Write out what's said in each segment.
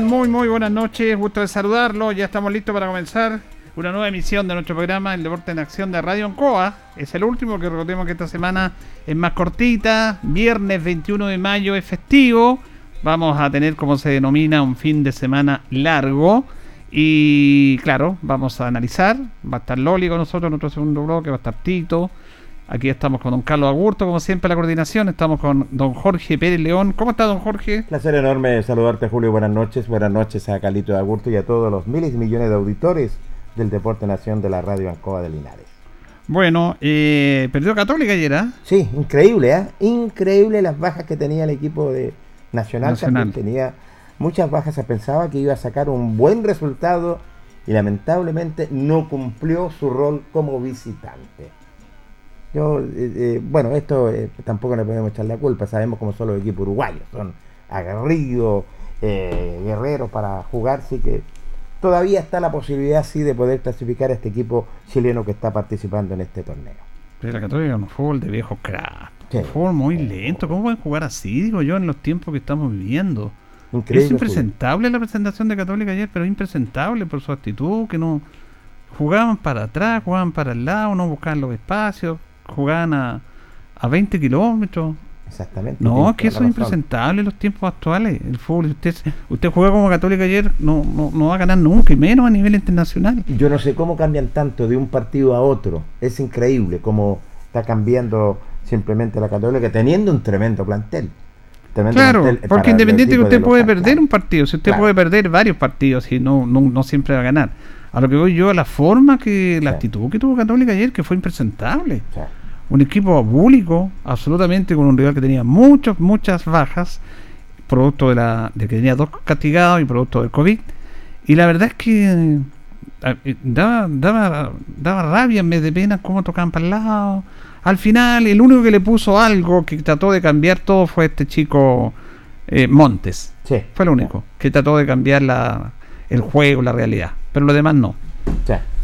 Muy, muy buenas noches. Gusto de saludarlo. Ya estamos listos para comenzar una nueva emisión de nuestro programa El Deporte en Acción de Radio Encoa. Es el último que recordemos que esta semana es más cortita. Viernes 21 de mayo es festivo. Vamos a tener, como se denomina, un fin de semana largo. Y claro, vamos a analizar. Va a estar Loli con nosotros en nuestro segundo bloque, va a estar Tito. Aquí estamos con don Carlos Agurto, como siempre, la coordinación. Estamos con don Jorge Pérez León. ¿Cómo está, don Jorge? Placer enorme saludarte, Julio. Buenas noches. Buenas noches a Calito de Agurto y a todos los miles y millones de auditores del Deporte Nación de la Radio Ancoa de Linares. Bueno, eh, perdió Católica ayer, ¿ah? Sí, increíble, ¿ah? Increíble las bajas que tenía el equipo de Nacional. Nacional. Tenía muchas bajas. Se pensaba que iba a sacar un buen resultado y lamentablemente no cumplió su rol como visitante. Yo, eh, eh, bueno, esto eh, tampoco le podemos echar la culpa, sabemos cómo son los equipos uruguayos, son aguerridos, guerreros para jugar, así que todavía está la posibilidad sí de poder clasificar a este equipo chileno que está participando en este torneo. Pero la Católica un fútbol de viejo crack, un fútbol muy lento, ¿cómo pueden jugar así? Digo yo, en los tiempos que estamos viviendo. es impresentable la presentación de Católica ayer, pero impresentable por su actitud, que no jugaban para atrás, jugaban para el lado, no buscaban los espacios jugaban a, a 20 kilómetros. Exactamente. No, es que eso es impresentable en los tiempos actuales. El fútbol, usted, usted juega como católica ayer, no, no, no va a ganar nunca, y menos a nivel internacional. Yo no sé cómo cambian tanto de un partido a otro. Es increíble cómo está cambiando simplemente la católica, teniendo un tremendo plantel. claro, porque independiente que usted puede perder un partido, si usted puede perder varios partidos y no, no, no siempre va a ganar. A lo que voy yo, a la forma que, la actitud que tuvo Católica ayer, que fue impresentable. Un equipo abúlico, absolutamente, con un rival que tenía muchas, muchas bajas, producto de, la, de que tenía dos castigados y producto del COVID. Y la verdad es que daba, daba, daba rabia en vez de pena cómo tocaban para el lado. Al final, el único que le puso algo, que trató de cambiar todo, fue este chico eh, Montes. Fue el único que trató de cambiar la, el juego, la realidad. Pero lo demás no.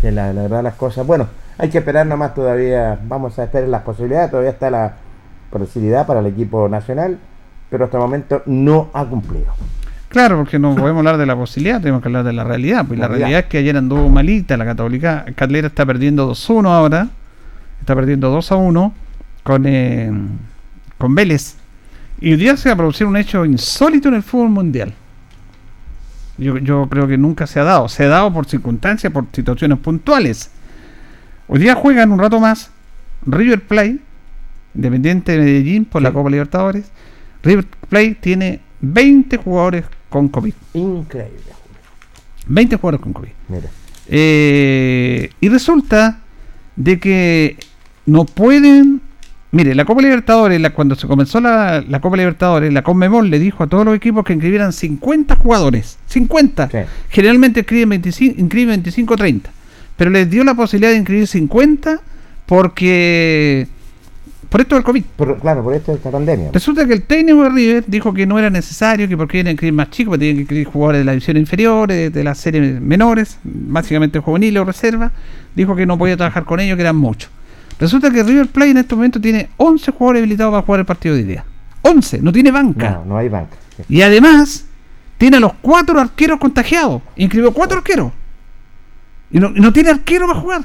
La verdad las cosas. Bueno, hay que esperar nomás todavía. Vamos a esperar las posibilidades. Todavía está la posibilidad para el equipo nacional, pero hasta el momento no ha cumplido. Claro, porque no podemos hablar de la posibilidad, tenemos que hablar de la realidad. Pues la, realidad. es que ayer anduvo malita la Católica. Catlera está perdiendo 2-1 ahora. Está perdiendo 2-1 con, eh, con Vélez. Y hoy día se va a producir un hecho insólito en el fútbol mundial. Yo, yo creo que nunca se ha dado. Se ha dado por circunstancias, por situaciones puntuales. Hoy día juegan un rato más River Plate, Independiente de Medellín por la Copa Libertadores. River Plate tiene 20 jugadores con COVID. Increíble. 20 jugadores con COVID. Eh, y resulta de que no pueden. Mire, la Copa Libertadores, cuando se comenzó la, Copa Libertadores, la Conmebol le dijo a todos los equipos que inscribieran 50 jugadores. 50. Generalmente inscriben 25, inscriben 25 30. Pero les dio la posibilidad de inscribir 50 porque por esto del COVID. claro, por esto de esta pandemia. Resulta que el técnico de River dijo que no era necesario, que porque iban a inscribir más chicos, porque tenían que inscribir jugadores de la división inferior, de, las series menores, básicamente juveniles o reserva. Dijo que no podía trabajar con ellos, que eran muchos. Resulta que River Plate en este momento tiene 11 jugadores habilitados para jugar el partido de día. 11, no tiene banca. No, no hay banca. Y además, tiene a los cuatro arqueros contagiados. Inscribió cuatro arqueros. Y no, y no tiene arquero para jugar.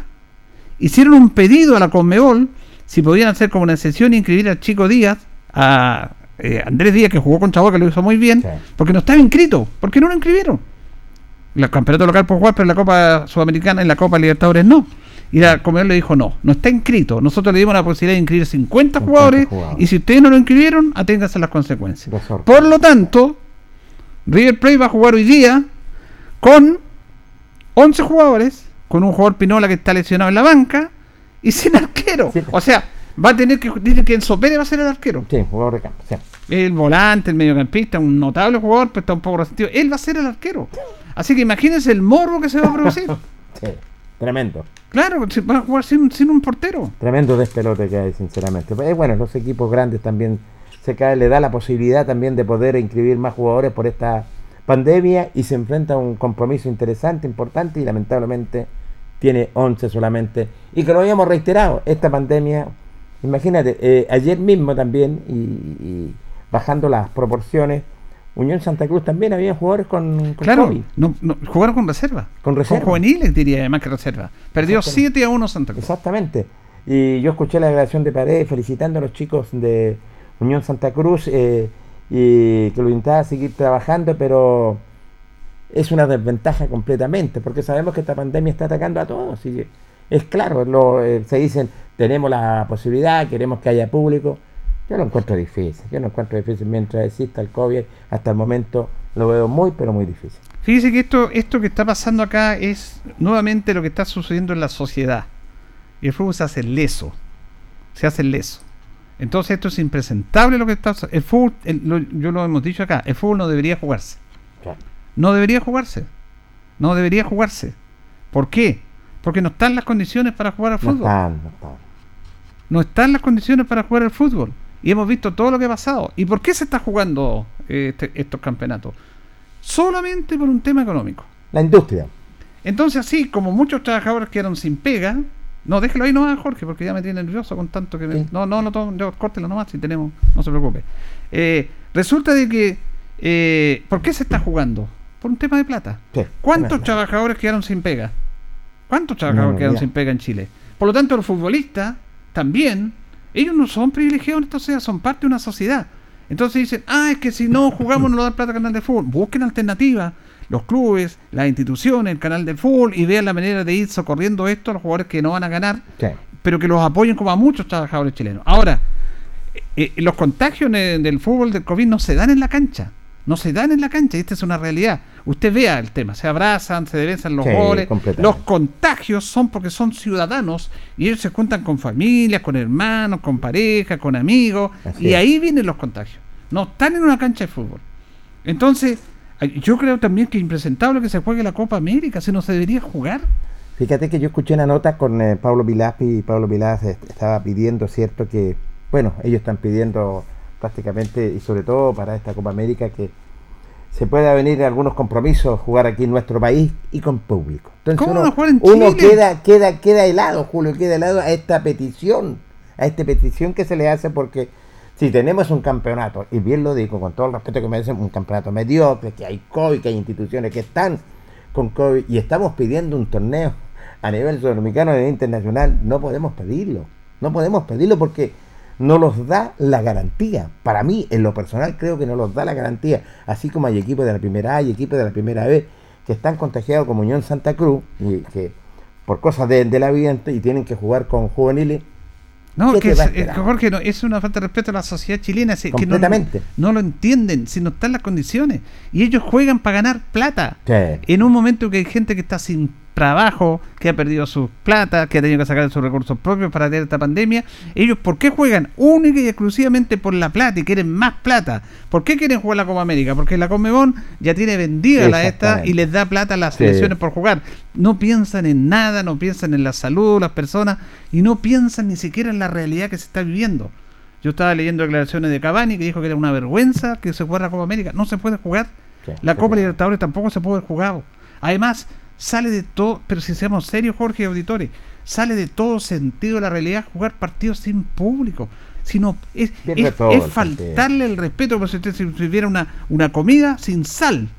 Hicieron un pedido a la Conmebol si podían hacer como una sesión y inscribir al Chico Díaz, a eh, Andrés Díaz, que jugó con Chavo, que lo hizo muy bien, porque no estaba inscrito. ¿Por qué no lo inscribieron? El campeonato local por jugar, pero en la Copa Sudamericana, en la Copa Libertadores no. Y la Comedor le dijo, no, no está inscrito. Nosotros le dimos la posibilidad de inscribir 50, jugadores, y si ustedes no lo inscribieron, aténganse las consecuencias. Por lo tanto, River Plate va a jugar hoy día con 11 jugadores, con un jugador Pinola que está lesionado en la banca, y sin arquero. O sea, va a tener que. Dice que Enzo Pérez va a ser el arquero. Sí, jugador de campo. El volante, el mediocampista, un notable jugador, pero está un poco resentido. Él va a ser el arquero. Así que imagínense el morbo que se va a producir. sí, tremendo. Claro, va a jugar sin, un portero. Tremendo despelote que hay, sinceramente. Eh, bueno, los equipos grandes también se cae, le da la posibilidad también de poder inscribir más jugadores por esta pandemia y se enfrenta a un compromiso interesante, importante y lamentablemente tiene 11 solamente. Y que lo habíamos reiterado, esta pandemia, imagínate, eh, ayer mismo también, y, bajando las proporciones, Unión Santa Cruz también había jugadores con, claro, No, jugaron con reserva. Con reserva. Con juveniles, diría, además que reserva. Perdió 7 a 1 Santa Cruz. Exactamente. Y yo escuché la declaración de Paredes felicitando a los chicos de Unión Santa Cruz eh, y que lo intentaba seguir trabajando, pero es una desventaja completamente, porque sabemos que esta pandemia está atacando a todos. Y es claro, lo, eh, se dicen, tenemos la posibilidad, queremos que haya público. Yo lo encuentro difícil, yo lo encuentro difícil mientras exista el COVID, hasta el momento lo veo muy, pero muy difícil. Fíjese que esto, esto que está pasando acá es nuevamente lo que está sucediendo en la sociedad. Y el fútbol se hace leso, se hace leso. Entonces esto es impresentable lo que está el fútbol, yo lo hemos dicho acá, el fútbol no debería jugarse. No debería jugarse. No debería jugarse. ¿Por qué? Porque no están las condiciones para jugar al fútbol. No están, no están. No están las condiciones para jugar al fútbol. Y hemos visto todo lo que ha pasado. ¿Y por qué se está jugando este, estos campeonatos? Solamente por un tema económico. La industria. Entonces, así como muchos trabajadores quedaron sin pega, no, déjelo ahí nomás, Jorge, porque ya me tiene nervioso con tanto que... Me, no, no, no, yo, córtelo nomás si tenemos, no se preocupe. Eh, resulta de que, eh, ¿por qué se está jugando? por un tema de plata. ¿Cuántos trabajadores quedaron sin pega? ¿Cuántos trabajadores quedaron sin pega en Chile? Por lo tanto, los futbolistas también, ellos no son privilegiados, entonces son parte de una sociedad. Entonces dicen, ah, es que si no jugamos no nos da plata al canal de fútbol. Busquen alternativas, los clubes, las instituciones, el canal de fútbol y vean la manera de ir socorriendo esto a los jugadores que no van a ganar, pero que los apoyen como a muchos trabajadores chilenos. Ahora, eh, eh, los contagios del fútbol del COVID no se dan en la cancha no se dan en la cancha y esta es una realidad. Usted vea el tema, se abrazan, se besan los goles. Los contagios son porque son ciudadanos y ellos se cuentan con familias, con hermanos, con pareja, con amigos y ahí vienen los contagios. No están en una cancha de fútbol. Entonces, yo creo también que es impresentable que se juegue la Copa América, si no se debería jugar. Fíjate que yo escuché una nota con eh, Pablo Vilaspi y Pablo Vilás estaba pidiendo, ¿cierto? Que, bueno, ellos están pidiendo prácticamente, y sobre todo para esta Copa América, que se pueda venir algunos compromisos, jugar aquí en nuestro país y con público. Entonces uno, no jugar en uno Chile? queda, queda, queda helado, Julio, queda helado a esta petición, a esta petición que se le hace porque si tenemos un campeonato, y bien lo digo con todo el respeto que me dicen, un campeonato mediocre, que hay COVID, que hay instituciones que están con COVID, y estamos pidiendo un torneo a nivel sudamericano, a nivel internacional, no podemos pedirlo, no podemos pedirlo porque no los da la garantía. Para mí, en lo personal, creo que no los da la garantía. Así como hay equipos de la primera A y equipos de la primera B que están contagiados como Unión Santa Cruz y que por cosas de, de la y tienen que jugar con juveniles. No, ¿Qué que es, es-? Jorge, no, es una falta de respeto a la sociedad chilena. si- que no- Completamente. no, lo entienden, si no están las condiciones. Y ellos juegan para ganar plata. En un momento que hay gente que está sin trabajo, que ha perdido sus plata, que ha tenido que sacar sus recursos propios para tener esta pandemia, ellos ¿por qué juegan? Única y exclusivamente por la plata y quieren más plata. ¿Por qué quieren jugar la Copa América? Porque la Conmebol ya tiene vendida la esta y les da plata a las Sí. selecciones por jugar. No piensan en nada, no piensan en la salud de las personas y no piensan ni siquiera en la realidad que se está viviendo. Yo estaba leyendo declaraciones de Cavani que dijo que era una vergüenza que se jugara la Copa América. No se puede jugar. Sí, La Copa sí. Libertadores tampoco se puede jugar. Además, sale de todo, pero si seamos serios, Jorge y auditores, sale de todo sentido de la realidad jugar partidos sin público. Sino es, es- faltarle el respeto como si usted sirviera una, una comida sin sal.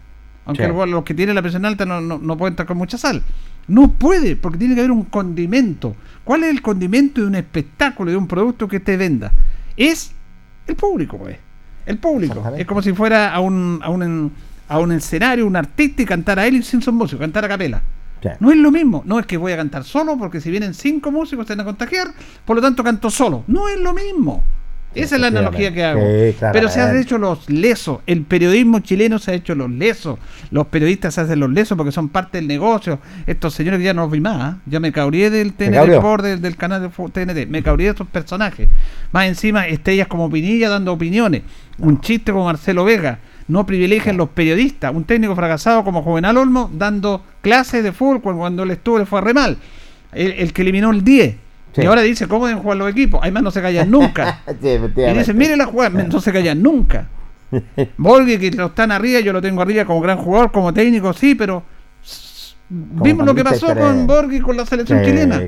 Aunque Sí. los que tienen la presión alta no, no, no pueden estar con mucha sal. No puede, porque tiene que haber un condimento. ¿Cuál es el condimento de un espectáculo, de un producto que te venda? Es el público, pues. El público. Es como si fuera a un, a un, a un escenario, un artista y cantar a él y sin son músicos, cantar a capela. Sí. No es lo mismo. No es que voy a cantar solo, porque si vienen cinco músicos se van a contagiar, por lo tanto canto solo. No es lo mismo. Esa es la analogía que hago. Sí, Pero se han hecho los lesos. El periodismo chileno se ha hecho los lesos. Los periodistas se hacen los lesos porque son parte del negocio. Estos señores que ya no los vi más. ¿ah? Ya me cabrié del TNT? Sport, del, del canal de TNT. Me cabrié de estos personajes. Más encima, estrellas como Pinilla dando opiniones. Un chiste como Marcelo Vega. No privilegian los periodistas. Un técnico fracasado como Juvenal Olmo dando clases de fútbol cuando- él estuvo le fue re mal. El, el que eliminó el 10. Sí. Y ahora dice, ¿cómo deben jugar los equipos? Además no se callan nunca. Sí, Y dicen, mire la jugada, no se callan nunca. Borghi, que lo están arriba, yo lo tengo arriba como gran jugador, como técnico, sí, pero vimos lo que pasó con Borghi con la selección Sí, chilena.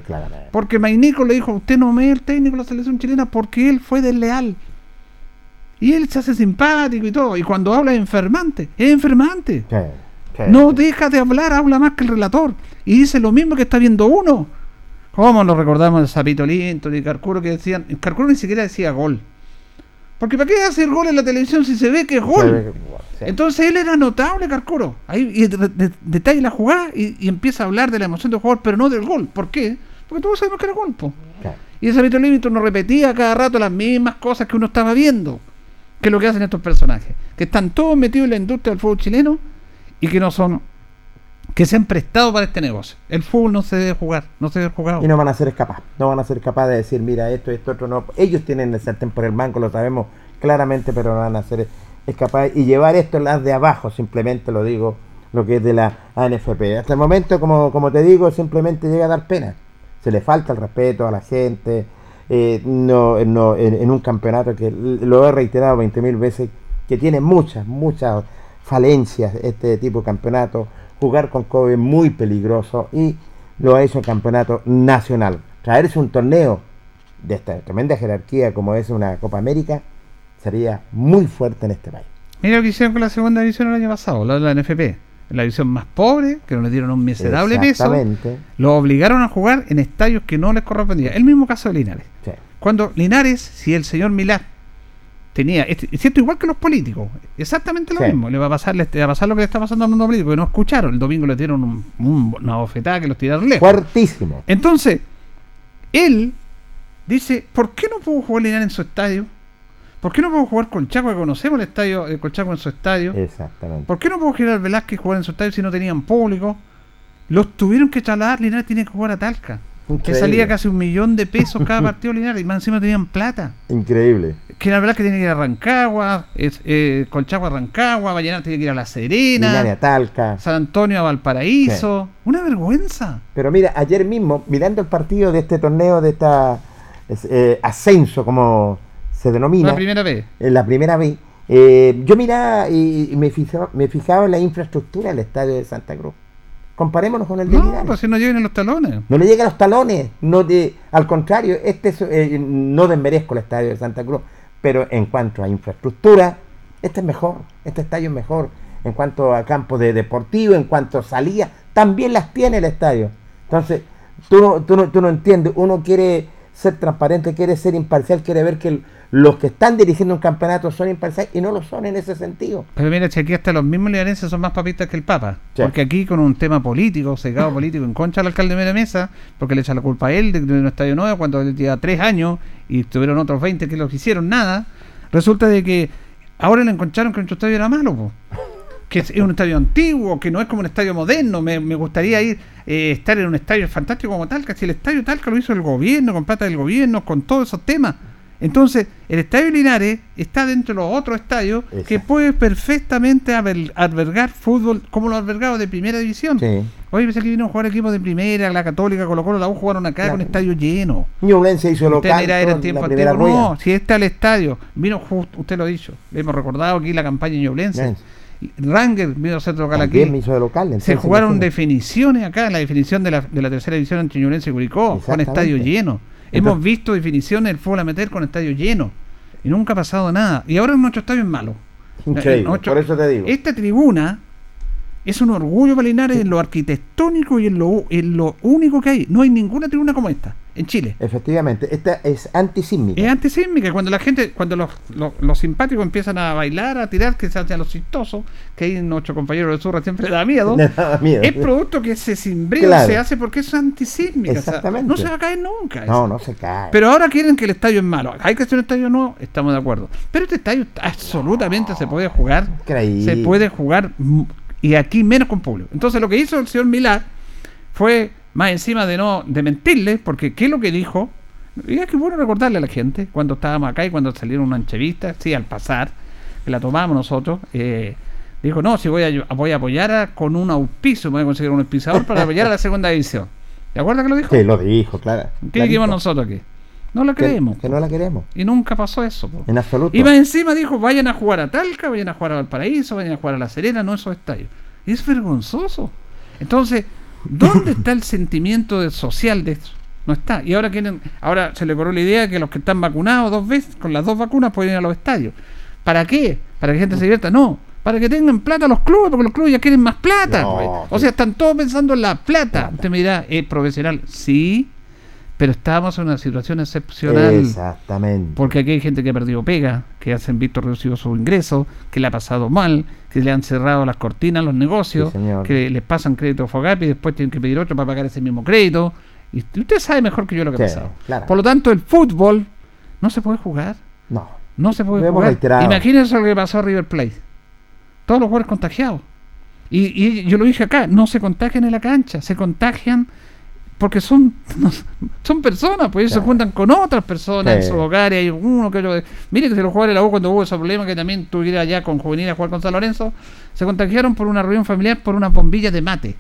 Porque Mainico le dijo, usted no me es el técnico de la selección chilena porque él fue desleal. Y él se hace simpático y todo. Y cuando habla es enfermante, es enfermante. Sí, sí, No deja de hablar, habla más que el relator. Y dice lo mismo que está viendo uno. ¿Cómo nos recordamos de Zapito Linton y Carcuro que decían? Carcuro ni siquiera decía gol. Porque ¿para qué hacer gol en la televisión si se ve que es gol? Sí. Entonces él era notable, Carcuro. Ahí y de- de- detalla la jugada y, y empieza a hablar de la emoción del jugador, pero no del gol. ¿Por qué? Porque todos sabemos que era gol. po. Sí. Y ese Zapito Linton nos repetía cada rato las mismas cosas que uno estaba viendo. Que es lo que hacen estos personajes. Que están todos metidos en la industria del fútbol chileno y que no son. que se han prestado para este negocio. El fútbol no se debe jugar, no se debe jugar. Y no van a ser capaces, no van a ser capaces de decir, mira, esto, esto, otro no. Ellos tienen el sartén por el mango, lo sabemos claramente, pero no van a ser capaces. Y llevar esto las de abajo, simplemente lo digo, lo que es de la ANFP. Hasta el momento, como, como te digo, simplemente llega a dar pena. Se le falta el respeto a la gente. Eh, no, no, en, en un campeonato que lo he reiterado 20.000 veces, que tiene muchas, muchas falencias este tipo de campeonato. Jugar con COVID es muy peligroso y lo ha hecho el campeonato nacional. Traerse un torneo de esta tremenda jerarquía como es una Copa América sería muy fuerte en este país. Mira lo que hicieron con la segunda división el año pasado, la la NFP. La división más pobre, que no le dieron un miserable peso, lo obligaron a jugar en estadios que no les correspondía. El mismo caso de Linares. Sí. Cuando Linares, si el señor Milá tenía, este- es cierto, igual que los políticos, exactamente lo Sí. mismo, le va a pasar, le va a pasar lo que le está pasando al mundo político, que no escucharon, el domingo les dieron un- un- una bofetada que los tiraron lejos. Fuertísimo. Entonces, él dice, ¿por qué no puedo jugar Linares en su estadio? ¿Por qué no puedo jugar Colchagua, que conocemos el estadio de Colchagua en su estadio? Exactamente. ¿Por qué no puedo General Velázquez jugar en su estadio si no tenían público? Los tuvieron que trasladar, Linares tiene que jugar a Talca. Que salía casi un millón de pesos cada partido Linares y más encima tenían plata. Increíble. General Velázquez tiene que ir a Rancagua, es, eh, Colchagua a Rancagua, Vallenar tiene que ir a La Serena, Linares, Talca. San Antonio a Valparaíso. Una vergüenza. Pero mira, ayer mismo, mirando el partido de este torneo, de esta es, eh, ascenso, como se denomina, La primera vez. en la primera vez, Eh, yo miraba y, me, fijaba, me fijaba en la infraestructura del estadio de Santa Cruz. Comparémonos con el de No, pues si no llegan los talones. No le llegan los talones. No de, al contrario, este eh, no desmerezco el estadio de Santa Cruz. Pero en cuanto a infraestructura, este es mejor. Este estadio es mejor. En cuanto a campo de deportivo, en cuanto a salida, también las tiene el estadio. Entonces, tú no, tú no, tú no entiendes. Uno quiere ser transparente, quiere ser imparcial, quiere ver que los que están dirigiendo un campeonato son imparciales y no lo son en ese sentido. Pero mira, si aquí hasta los mismos libaneses son más papistas que el Papa. Porque aquí con un tema político, secado político, en contra del alcalde de la mesa, porque le echa la culpa a él de, un estadio nuevo cuando él lleva tres años y tuvieron otros 20 que lo hicieron nada, resulta de que ahora le encontraron que nuestro estadio era malo. que es un estadio antiguo, que no es como un estadio moderno. Me, gustaría ir eh, estar en un estadio fantástico como tal, que el estadio tal que lo hizo el gobierno, con plata del gobierno, con todos esos temas. Entonces, el estadio Linares está dentro de los otros estadios que puede perfectamente albergar fútbol como lo albergado de primera división. Hoy pensé que vino a jugar equipos de primera, la Católica, Colo Colo, la U jugaron acá con estadio lleno. Ñublense hizo local. Era, era tiempo, tiempo. No, si está el estadio, vino justo, usted lo ha dicho, hemos recordado aquí la campaña Ñublense. Ranger vino a ser local aquí. local, Se jugaron definiciones acá, la definición de la, de la tercera división entre Ñublense y Curicó, con estadio lleno. Hemos visto definiciones del fútbol meter con estadio lleno y nunca ha pasado nada. Y ahora nuestro estadio es malo. Increíble, por eso te digo. Esta tribuna es un orgullo para Linares en lo arquitectónico y en lo, en lo único que hay. No hay ninguna tribuna como esta en Chile. Efectivamente, esta es antisísmica. Es antisísmica. Cuando la gente, cuando los, los, simpáticos empiezan a bailar, a tirar, que se hacen los chistosos, que hay nuestro compañero de Surra siempre da miedo, es producto que se cimbrío se hace porque es antisísmica. Exactamente. no se va a caer nunca. No, no se cae. Pero ahora quieren que el estadio es malo. Hay que hacer un estadio nuevo, estamos de acuerdo. Pero este estadio absolutamente se puede jugar. Se puede jugar y aquí menos con público. Entonces lo que hizo el señor Milá fue, más encima de no de mentirle, porque ¿qué es lo que dijo? Y es que bueno recordarle a la gente, cuando estábamos acá y cuando salieron una entrevista, sí, al pasar, que la tomamos nosotros, eh, dijo, no, si voy a, voy a apoyar con un auspicio, voy a conseguir un auspiciador para apoyar a la segunda división. ¿Te acuerdas que lo dijo? Sí, lo dijo, claro. ¿Qué dijimos nosotros aquí? No la creemos. Que, no la queremos. Y nunca pasó eso. En absoluto. Y más encima dijo, vayan a jugar a Talca, vayan a jugar a Valparaíso, vayan a jugar a La Serena, no esos estadios. Y es vergonzoso. Entonces, ¿dónde está el sentimiento social de eso? No está. Y ahora quieren, ahora se le corrió la idea que los que están vacunados dos veces, con las dos vacunas, pueden ir a los estadios. ¿Para qué? ¿Para que la gente se divierta? No. Para que tengan plata los clubes, porque los clubes ya quieren más plata. O sea, están todos pensando en la plata. Usted me dirá, ¿es profesional? Sí, pero estamos en una situación excepcional. Exactamente. Porque aquí hay gente que ha perdido pega, que hacen visto reducido su ingreso, que le ha pasado mal, que le han cerrado las cortinas los negocios, que les pasan crédito Fogapi y después tienen que pedir otro para pagar ese mismo crédito. Y usted sabe mejor que yo lo que ha pasado. Por lo tanto, el fútbol no se puede jugar. No. No se puede jugar. Imagínense lo que pasó a River Plate. Todos los jugadores contagiados. Y, y yo lo dije acá, no se contagian en la cancha, se contagian porque son son personas, pues ellos se juntan con otras personas en sus hogares, hay uno que otro. Mire que se los jugadores de la U cuando hubo ese problema que también tuviera allá con juvenil a jugar con San Lorenzo, se contagiaron por una reunión familiar por unas bombillas de mate.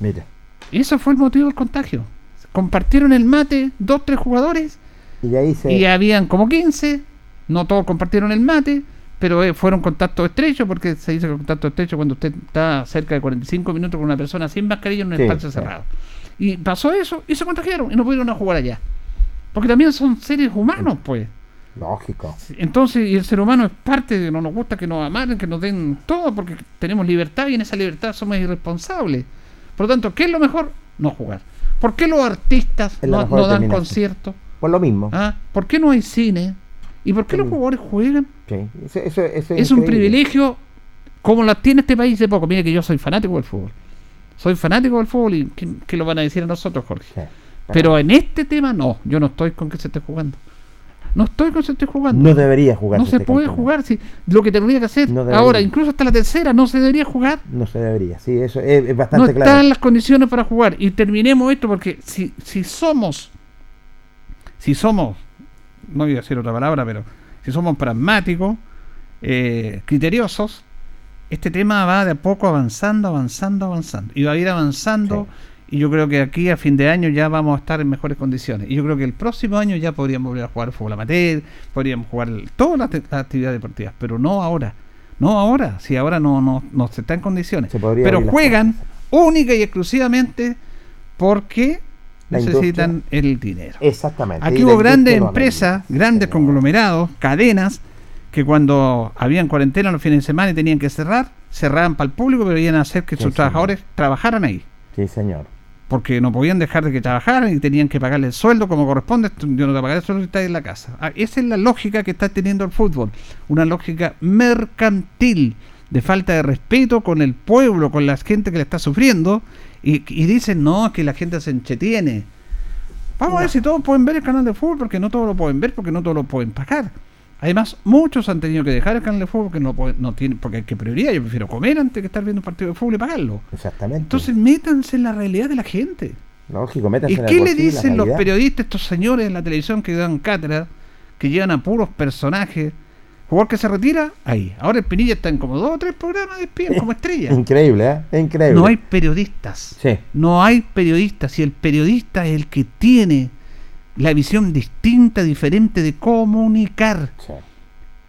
Mira. Y eso fue el motivo del contagio. Compartieron el mate dos, tres jugadores y, ahí se... y habían como 15, no todos compartieron el mate, pero eh, fueron contactos estrechos porque se dice que contacto estrecho cuando usted está cerca de 45 minutos con una persona sin mascarilla en un espacio cerrado. Y pasó eso y se contagiaron y no pudieron a jugar allá. Porque también son seres humanos, pues. Lógico. Entonces, y el ser humano es parte de no nos gusta que nos amaren, que nos den todo, porque tenemos libertad y en esa libertad somos irresponsables. Por lo tanto, ¿qué es lo mejor? No jugar. ¿Por qué los artistas no, dan conciertos? Por lo mismo. ¿Ah? ¿Por qué no hay cine? ¿Y por qué los jugadores juegan? es un privilegio como la tiene este país de poco. Mire que yo soy fanático del fútbol. Soy fanático del fútbol y ¿qué, lo van a decir a nosotros, Jorge? pero, en este tema no, yo no estoy con que se esté jugando. No estoy con que se esté jugando. No debería jugar. No se puede jugar. Si, lo que tendría que hacer ahora, incluso hasta la tercera, no se debería jugar. No se debería, sí, eso es, bastante claro. No están las condiciones para jugar. Y terminemos esto porque si, si somos, si somos, no voy a decir otra palabra, pero si somos pragmáticos, eh, criteriosos, este tema va de a poco avanzando, avanzando, avanzando. Y va a ir avanzando y yo creo que aquí a fin de año ya vamos a estar en mejores condiciones. Y yo creo que el próximo año ya podríamos volver a jugar fútbol amateur, podríamos jugar todas las, actividades deportivas, pero no ahora. No ahora, si ahora no, no, no se está en condiciones. pero juegan única y exclusivamente porque necesitan el dinero. Exactamente. Aquí hubo grandes empresas, grandes conglomerados, cadenas, que cuando habían cuarentena los fines de semana y tenían que cerrar, cerraban para el público, pero iban a hacer que sus trabajadores trabajaran ahí. Sí, señor porque no podían dejar de que trabajaran y tenían que pagarle el sueldo como corresponde. Yo no te pagaré el sueldo si estás en la casa. Ah, esa es la lógica que está teniendo el fútbol. Una lógica mercantil, de falta de respeto con el pueblo, con la gente que le está sufriendo. Y, dicen, no, que la gente se enchetiene. Vamos a ver si todos pueden ver el canal de fútbol, porque no todos lo pueden ver, porque no todos lo pueden pagar. Además, muchos han tenido que dejar el canal de fútbol porque no, no tienen, porque hay que prioridad. Yo prefiero comer antes que estar viendo un partido de fútbol y pagarlo. Exactamente. Entonces, métanse en la realidad de la gente. Lógico, métanse ¿Y qué le dicen los periodistas, estos señores en la televisión que dan cátedra, que llevan a puros personajes? Jugador que se retira, ahí. Ahora el Pinilla está en como dos o tres programas de espías como estrella. Increíble, ¿eh? Increíble. No hay periodistas. Sí. No hay periodistas. Y el periodista es el que tiene la visión distinta, diferente de comunicar.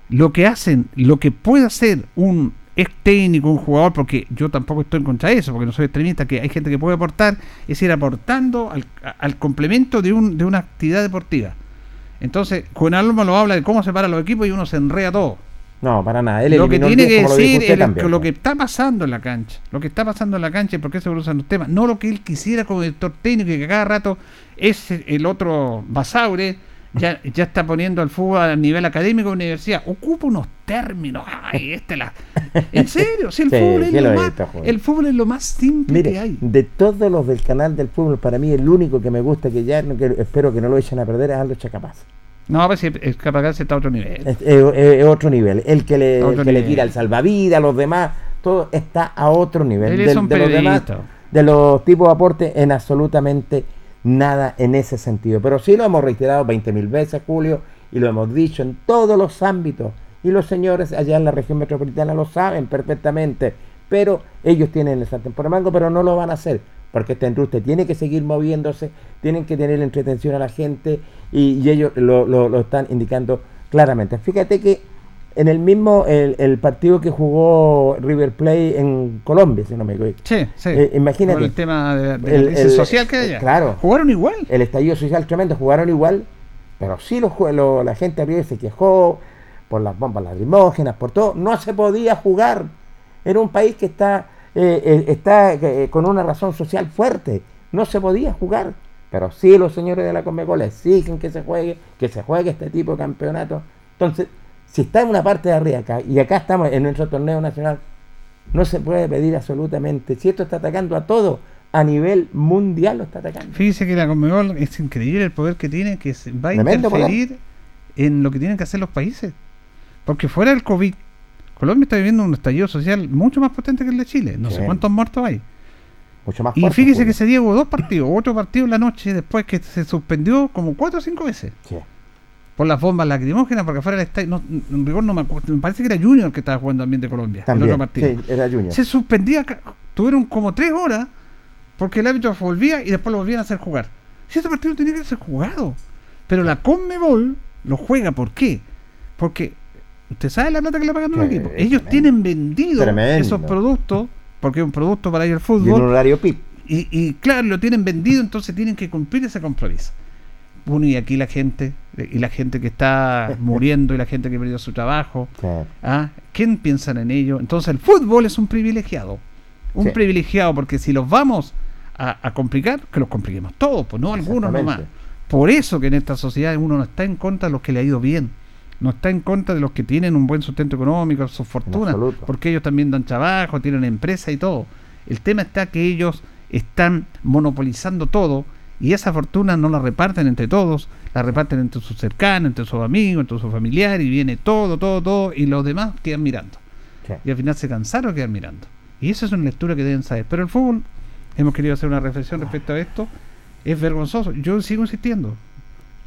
Lo que hacen, lo que puede hacer un ex técnico, un jugador, porque yo tampoco estoy en contra de eso, porque no soy extremista, que hay gente que puede aportar, es ir aportando al, complemento de, un, de una actividad deportiva. Entonces, Juan Alma lo habla de cómo separan los equipos y uno se enrea todo. No, para nada. lo que tiene que decir es lo, que está pasando en la cancha. Lo que está pasando en la cancha y por qué se cruzan los temas. No lo que él quisiera como director técnico y que cada rato es el otro Basaure. Ya, ya está poniendo al fútbol a nivel académico de universidad. Ocupa unos términos. Ay, este la. En serio, si el, fútbol, es lo más, el fútbol es lo más simple que hay. De todos los del canal del fútbol, para mí el único que me gusta, que ya que espero que no lo echen a perder, es Aldo Chacapaz. No, pues es capaz está a otro nivel. Es, otro nivel. El que le, que le tira el salvavidas, los demás, todo está a otro nivel. de, los demás, de los tipos de aporte, en absolutamente nada en ese sentido. Pero sí lo hemos reiterado 20.000 veces, Julio, y lo hemos dicho en todos los ámbitos. Y los señores allá en la región metropolitana lo saben perfectamente. Pero ellos tienen el sartén por el mango, pero no lo van a hacer porque esta industria tiene que seguir moviéndose, tienen que tener entretención a la gente y, ellos lo, están indicando claramente. Fíjate que en el mismo, el, partido que jugó River Plate en Colombia, si no me equivoco. Sí, sí. Eh, imagínate. el tema de, el, social que haya. Claro. Jugaron igual. El estallido social tremendo, jugaron igual, pero sí los, la gente arriba se quejó por las bombas lacrimógenas, por todo. No se podía jugar. Era un país que está eh, eh, está eh, con una razón social fuerte. No se podía jugar. Pero sí los señores de la Conmebol exigen que se juegue, que se juegue este tipo de campeonato. Entonces, si está en una parte de arriba acá, y acá estamos en nuestro torneo nacional, no se puede pedir absolutamente. Si esto está atacando a todo, a nivel mundial lo está atacando. Fíjese que la Conmebol es increíble el poder que tiene, que va a interferir en lo que tienen que hacer los países. Porque fuera del COVID, Colombia está viviendo un estallido social mucho más potente que el de Chile. No sé cuántos muertos hay. Mucho más y fíjese pues. que se dio dos partidos, otro partido en la noche después que se suspendió como cuatro o cinco veces. Por las bombas lacrimógenas, porque afuera del estadio, no, no me me parece que era Junior que estaba jugando también de Colombia. También, otro partido. Sí, era Junior. Se suspendía, tuvieron como tres horas porque el árbitro volvía y después lo volvían a hacer jugar. Si ese partido tenía que ser jugado. Pero la Conmebol lo juega, ¿por qué? Porque Usted sabe la plata que le pagan a los equipos. Ellos tienen vendido esos productos, porque es un producto para ir al fútbol. Y un horario PIP. Y, claro, lo tienen vendido, entonces tienen que cumplir ese compromiso. Bueno, y aquí la gente, y la gente que está muriendo, y la gente que perdió su trabajo, ¿ah? ¿quién piensa en ello? Entonces el fútbol es un privilegiado. Un privilegiado, porque si los vamos a, complicar, que los compliquemos todos, pues no algunos nomás. Por eso que en esta sociedad uno no está en contra de los que le ha ido bien no está en contra de los que tienen un buen sustento económico, su fortuna, porque ellos también dan trabajo, tienen empresa y todo. El tema está que ellos están monopolizando todo y esa fortuna no la reparten entre todos, la reparten entre sus cercanos, entre sus amigos, entre sus familiares y viene todo, todo, todo y los demás quedan mirando. Y al final se cansaron de quedar mirando. Y esa es una lectura que deben saber. Pero el fútbol, hemos querido hacer una reflexión respecto a esto, es vergonzoso. Yo sigo insistiendo,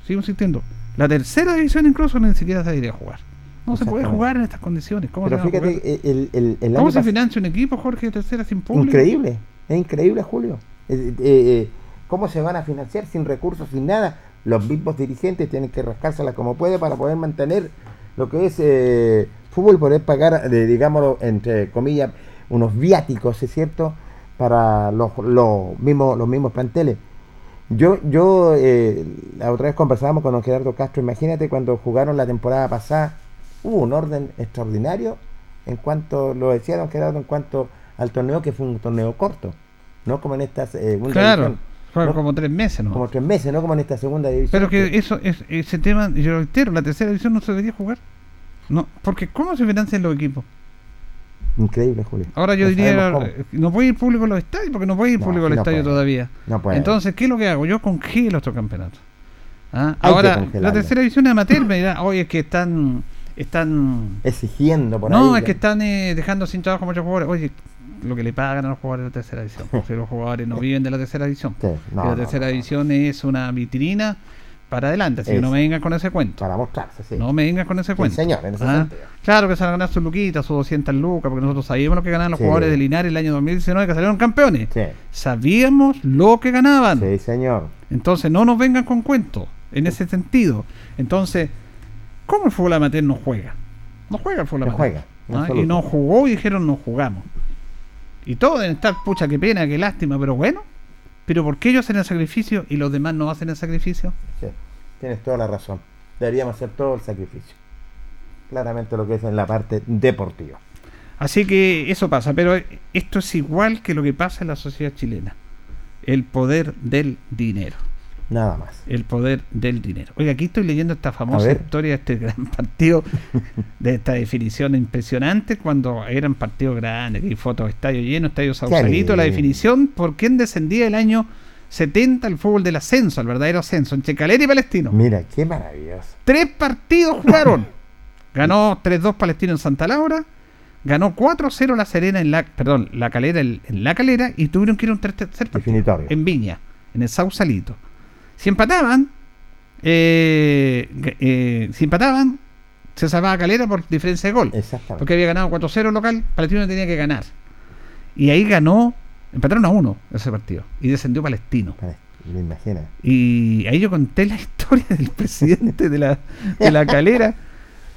sigo insistiendo. La tercera división incluso ni siquiera se debería jugar. No se puede jugar en estas condiciones. ¿Cómo Pero se fíjate, el, ¿Cómo se financia un equipo, Jorge, de tercera sin público? Increíble, es increíble, Julio. ¿Cómo se van a financiar sin recursos, sin nada? Los mismos dirigentes tienen que rascársela como puede para poder mantener lo que es fútbol, poder pagar, digámoslo, entre comillas, unos viáticos, ¿es cierto?, para los, los, mismos, los mismos planteles. Yo, yo eh, la otra vez conversábamos con don Gerardo Castro, imagínate cuando jugaron la temporada pasada, hubo un orden extraordinario en cuanto, lo decía don Gerardo, en cuanto al torneo que fue un torneo corto, no como en esta segunda claro. división. Fueron como tres meses, ¿no? Como tres meses, no como en esta segunda división. Pero que eso, es, ese tema, yo lo entero, la tercera división no se debería jugar. No, porque ¿cómo se financian los equipos? Increíble, Julio. Ahora yo diría, no puede ir público a los estadios, porque no puede ir público al estadio todavía. No puede. Entonces, ¿qué es lo que hago? Yo congelo estos campeonatos. ¿Ah? Ahora, la tercera división es amateur me dirá, oye, es que están están exigiendo por no es que están eh, dejando sin trabajo a muchos jugadores oye lo que le pagan a los jugadores de la tercera división si los jugadores no viven de la tercera división la tercera división es una vitrina para adelante, así que no me vengas con ese cuento. Para mostrarse, sí. No me vengas con ese cuento. señor, en ese ¿Ah? Claro que se van a ganar sus luquitas, sus 200 lucas, porque nosotros sabíamos lo que ganaban los jugadores de Linares el año 2019, que salieron campeones. Sí. Sabíamos lo que ganaban. Sí, señor. Entonces, no nos vengan con cuentos, en ese sentido. Entonces, ¿cómo el fútbol amateur no juega? No juega el fútbol no Juega, ¿Ah? Y no jugó y dijeron, no jugamos. Y todos deben estar, pucha, qué pena, qué lástima, pero bueno. Pero ¿por qué ellos hacen el sacrificio y los demás no hacen el sacrificio? Sí, tienes toda la razón. Deberíamos hacer todo el sacrificio. Claramente lo que es en la parte deportiva. Así que eso pasa, pero esto es igual que lo que pasa en la sociedad chilena. El poder del dinero. Nada más. El poder del dinero. Oiga, aquí estoy leyendo esta famosa historia de este gran partido, de esta definición impresionante, cuando eran partidos grandes, y fotos, estadio lleno, estadio Sausalito, la definición por quién descendía el año 70 el fútbol del ascenso, el verdadero ascenso, entre Calera y Palestino. Mira, qué maravilloso. Tres partidos jugaron. Ganó 3-2 Palestino en Santa Laura, ganó 4-0 La Serena en la, perdón, La Calera en, La Calera y tuvieron que ir a un tercer partido en Viña, en el Sausalito. Si empataban, eh, eh, si empataban, se salvaba Calera por diferencia de gol. Porque había ganado 4-0 local, Palestino tenía que ganar. Y ahí ganó, empataron a uno ese partido. Y descendió Palestino. Me imagino. Y ahí yo conté la historia del presidente de la, de la calera.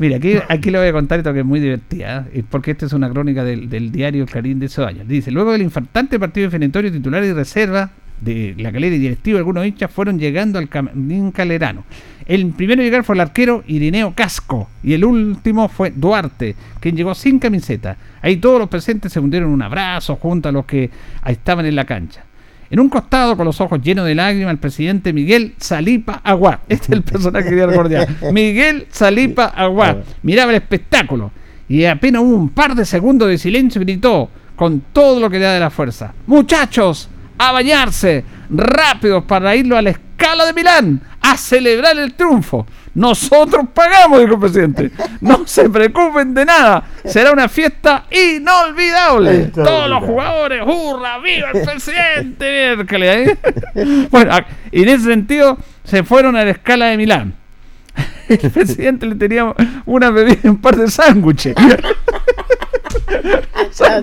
Mira, aquí, le voy a contar esto que es muy divertida, ¿eh? porque esta es una crónica del, del diario Clarín de esos años. Dice, luego del infartante partido definitorio titular y reserva de la calera y directivo, algunos hinchas fueron llegando al camino calerano. El primero a llegar fue el arquero Irineo Casco y el último fue Duarte, quien llegó sin camiseta. Ahí todos los presentes se hundieron un abrazo junto a los que estaban en la cancha. En un costado, con los ojos llenos de lágrimas, el presidente Miguel Salipa Agua. Este es el personaje que recordar. Miguel Salipa Agua. Miraba el espectáculo y apenas hubo un par de segundos de silencio gritó con todo lo que da de la fuerza. Muchachos, a bañarse, rápidos para irlo a la escala de Milán, a celebrar el triunfo. Nosotros pagamos, dijo el presidente. No se preocupen de nada. Será una fiesta inolvidable. Todos los jugadores, ¡hurra! ¡Viva el presidente! ¿eh? Bueno, y en ese sentido se fueron a la escala de Milán. El presidente le tenía una bebida y un par de sándwiches.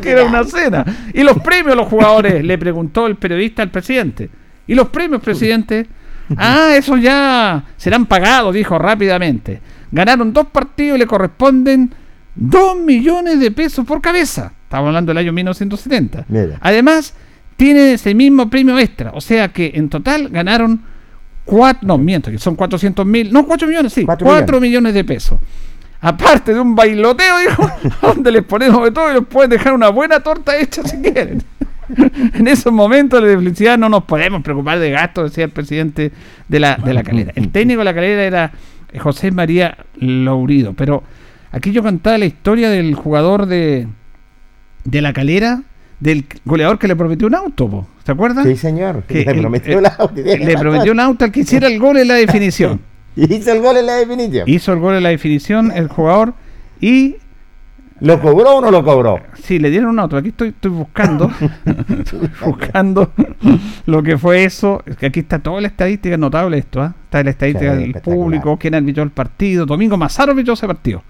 que era una cena. Y los premios los jugadores, le preguntó el periodista al presidente. ¿Y los premios, presidente? Ah, esos ya serán pagados, dijo rápidamente. Ganaron dos partidos y le corresponden dos millones de pesos por cabeza. Estamos hablando del año 1970. Además, tiene ese mismo premio extra. O sea que en total ganaron cuatro, no, miento, que son 400 mil, no, 4 millones, sí, 4, millones de pesos aparte de un bailoteo, dijo, donde les ponemos de todo y les pueden dejar una buena torta hecha si quieren. en esos momentos de felicidad no nos podemos preocupar de gastos, decía el presidente de la, de la calera. El técnico de la calera era José María Lourido, pero aquí yo contaba la historia del jugador de, de la calera, del goleador que le prometió un auto, ¿se acuerdan? Sí, señor. Que le prometió, auto, le prometió un auto al que hiciera el gol en la definición. Hizo el gol en la definición. Hizo el gol en la definición el jugador y... ¿Lo cobró o no lo cobró? Sí, le dieron un auto. Aquí estoy, estoy buscando, buscando lo que fue eso. que aquí está toda la estadística, notable esto. ¿eh? Está la estadística del público, quién arbitró el partido. Domingo Mazaro arbitró ese partido.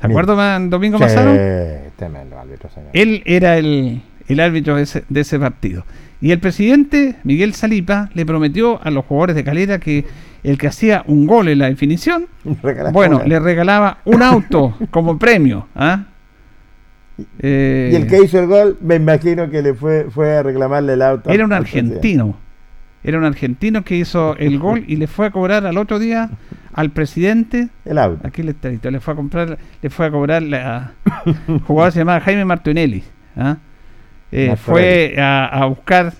¿De acuerdo, Domingo sí, Mazaro? Tremendo árbitro, señor. Él era el, el árbitro de ese, partido. Y el presidente, Miguel Salipa, le prometió a los jugadores de Calera que el que hacía un gol en la definición, bueno, le regalaba un auto como premio. ¿ah? Y el que hizo el gol, me imagino que le fue, fue a reclamarle el auto. Era un argentino. Era un argentino que hizo el gol y le fue a cobrar al otro día al presidente. El auto. Aquí le está le fue a comprar, le fue a cobrar la jugador se llamaba Jaime Martinelli. ¿ah? Eh, fue a, buscar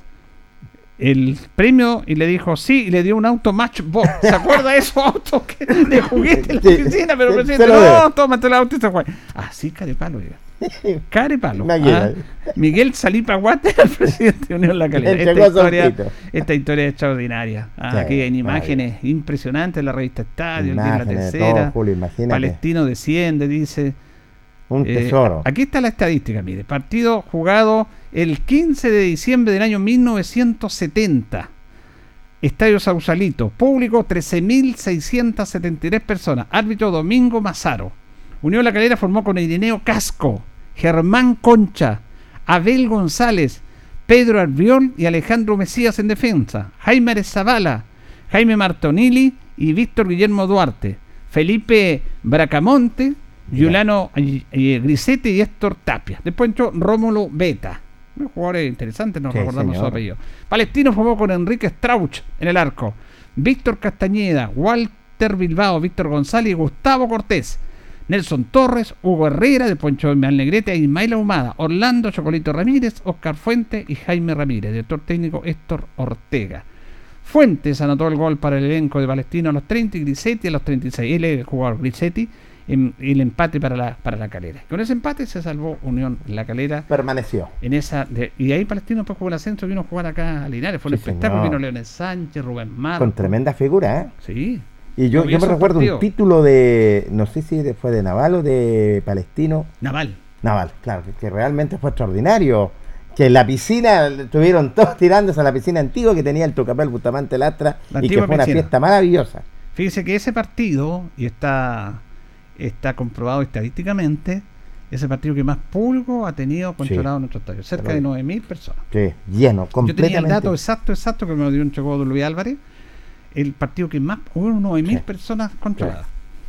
el premio y le dijo sí y le dio un auto Matchbox. ¿Se acuerda de esos autos que, de juguete en la oficina? Pero el presidente, no, tómate el auto y se fue. Así, carepalo, oiga. Carepalo. ¿ah? Miguel Salipa Guate, el presidente de Unión La Calera. Esta historia, esta historia es extraordinaria. ¿ah? Aquí hay imágenes impresionantes la revista Estadio, el la tercera. Palestino desciende, dice. Un eh, tesoro. aquí está la estadística, mire. Partido jugado el 15 de diciembre del año 1970. Estadio Sausalito. Público 13.673 personas. Árbitro Domingo Mazaro. Unión La Calera formó con Irineo Casco, Germán Concha, Abel González, Pedro Albiol y Alejandro Mesías en defensa. Jaime Zavala, Jaime Martonili y Víctor Guillermo Duarte. Felipe Bracamonte, Yulano Grisetti y Héctor Tapia. Después entró Rómulo Beta. Un jugador interesante, nos recordamos su apellido. Palestino formó con Enrique Strauch en el arco. Víctor Castañeda, Walter Bilbao, Víctor González y Gustavo Cortés. Nelson Torres, Hugo Herrera, de Poncho Negrete, Ismael Ahumada, Orlando Chocolito Ramírez, Oscar Fuente y Jaime Ramírez, director técnico Héctor Ortega. Fuentes anotó el gol para el elenco de Palestino a los 30 y Grisetti a los 36. Él es el jugador Grisetti y el empate para la, para la calera. Con ese empate se salvó Unión La Calera. Permaneció. En esa y ahí Palestino después jugó el ascenso vino a jugar acá a Linares. Fue un espectáculo. Vino Leones Sánchez, Rubén Mar. Con tremenda figura, ¿eh? Sí. Y yo, yo me recuerdo un título de, no sé si fue de Naval o de Palestino. Naval. Naval, claro, que, realmente fue extraordinario. Que en la piscina estuvieron todos tirándose a la piscina antigua que tenía el Tocapel Bustamante Lastra y que fue una fiesta maravillosa. Fíjese que ese partido, y está está comprobado estadísticamente, ese partido que más público ha tenido controlado en nuestro estadio. Cerca de 9.000 personas. Sí, lleno, completamente. Yo tenía el dato exacto, exacto, que me lo dio un de Luis Álvarez. El partido que más hubo 9.000 personas controladas.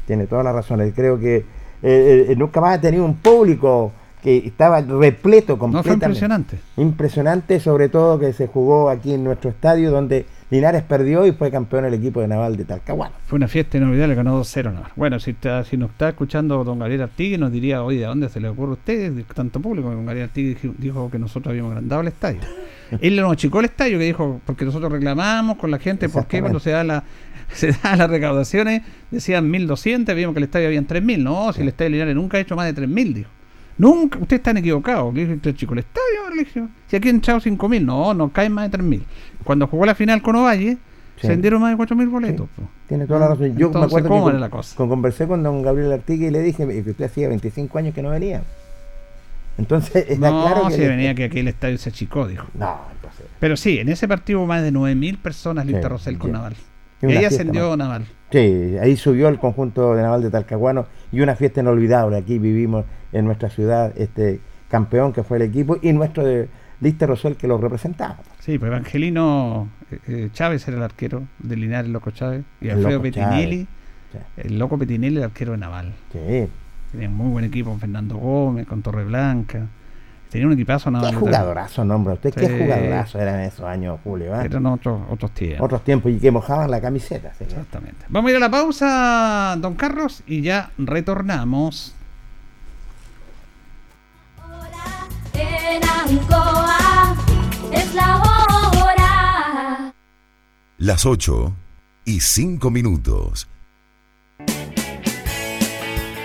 Tiene toda la razón. Creo que eh, eh, nunca más ha tenido un público que estaba repleto completamente. No, fue impresionante. Impresionante, sobre todo que se jugó aquí en nuestro estadio, donde Linares perdió y fue campeón el equipo de Naval de Talcahuano. Fue una fiesta inolvidable, ganó 2-0 Naval. Bueno, si, está, si nos está escuchando don Gabriel Artigue, nos diría, oye, ¿de dónde se le ocurre a usted? tanto público, don Gabriel Artigue dijo que nosotros habíamos agrandado el estadio. Él nos achicó el estadio, que dijo, porque nosotros reclamamos con la gente, ¿por qué cuando se da la se da las recaudaciones decían 1.200, vimos que el estadio había 3.000? No, si el estadio de Linares nunca ha hecho más de 3.000, dijo. Nunca, ustedes están equivocados. Le dije, chico, el estadio, le dije, si aquí han echado 5.000, no, no caen más de 3.000. Cuando jugó la final con Ovalle, se vendieron más de 4.000 boletos. tiene toda la razón. Yo me acuerdo ¿cómo que la cosa? Con, conversé con don Gabriel Artigue y le dije que usted hacía 25 años que no venía. Entonces, está no, claro que. si venía que aquí el estadio se achicó, dijo. No, entonces. Pero sí, en ese partido hubo más de 9.000 personas Lista Rosel con Naval. Y ahí ascendió Naval. Sí, ahí subió el conjunto de Naval de Talcahuano y una fiesta inolvidable. Aquí vivimos en nuestra ciudad este campeón que fue el equipo y nuestro de Lister Rosell que lo representaba. Sí, pues Evangelino eh, eh, Chávez era el arquero de Linares Loco Chávez y Alfredo Petinelli, el loco Petinelli el arquero de Naval. Sí. Tenía muy buen equipo con Fernando Gómez, con Torreblanca. Tenía un equipazo Naval. Qué jugadorazo, nombre. Usted qué jugadorazo eran esos años, Julio. ¿eh? Eran otros, otros tiempos. Otros tiempos y que mojaban la camiseta. Exactamente. Vamos a ir a la pausa, don Carlos, y ya retornamos. es la hora. Las 8 y 5 minutos.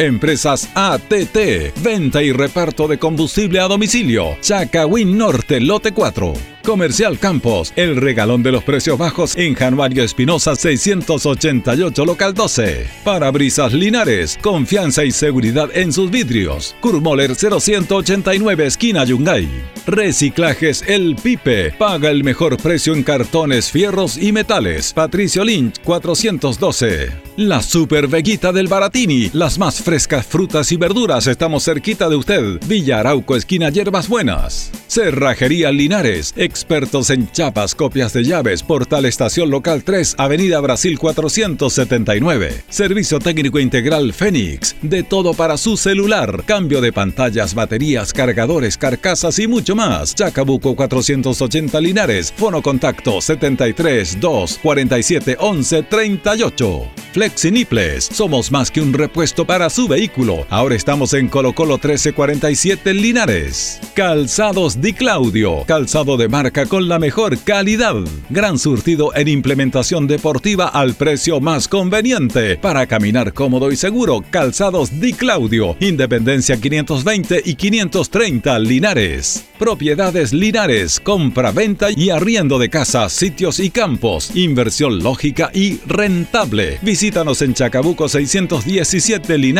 Empresas ATT. Venta y reparto de combustible a domicilio. Chacawin Norte, Lote 4. Comercial Campos, el regalón de los precios bajos en Januario Espinosa 688 local 12. Parabrisas Linares, confianza y seguridad en sus vidrios. Kurmoller 0189 esquina Yungay. Reciclajes El Pipe, paga el mejor precio en cartones, fierros y metales. Patricio Lynch 412. La Super Veguita del Baratini, las más frescas frutas y verduras, estamos cerquita de usted. Villa Arauco esquina Hierbas Buenas. Cerrajería Linares, expertos en chapas, copias de llaves, Portal Estación Local 3, Avenida Brasil 479. Servicio técnico integral Fénix, de todo para su celular, cambio de pantallas, baterías, cargadores, carcasas y mucho más. Chacabuco 480 Linares, fono contacto 73 2 47 11 38. Flexiniples, somos más que un repuesto para su vehículo. Ahora estamos en Colo Colo 1347 Linares. Calzados Di Claudio, calzado de marca con la mejor calidad. Gran surtido en implementación deportiva al precio más conveniente. Para caminar cómodo y seguro, calzados Di Claudio, Independencia 520 y 530 Linares. Propiedades Linares, compra-venta y arriendo de casas, sitios y campos. Inversión lógica y rentable. Visítanos en Chacabuco 617 Linares.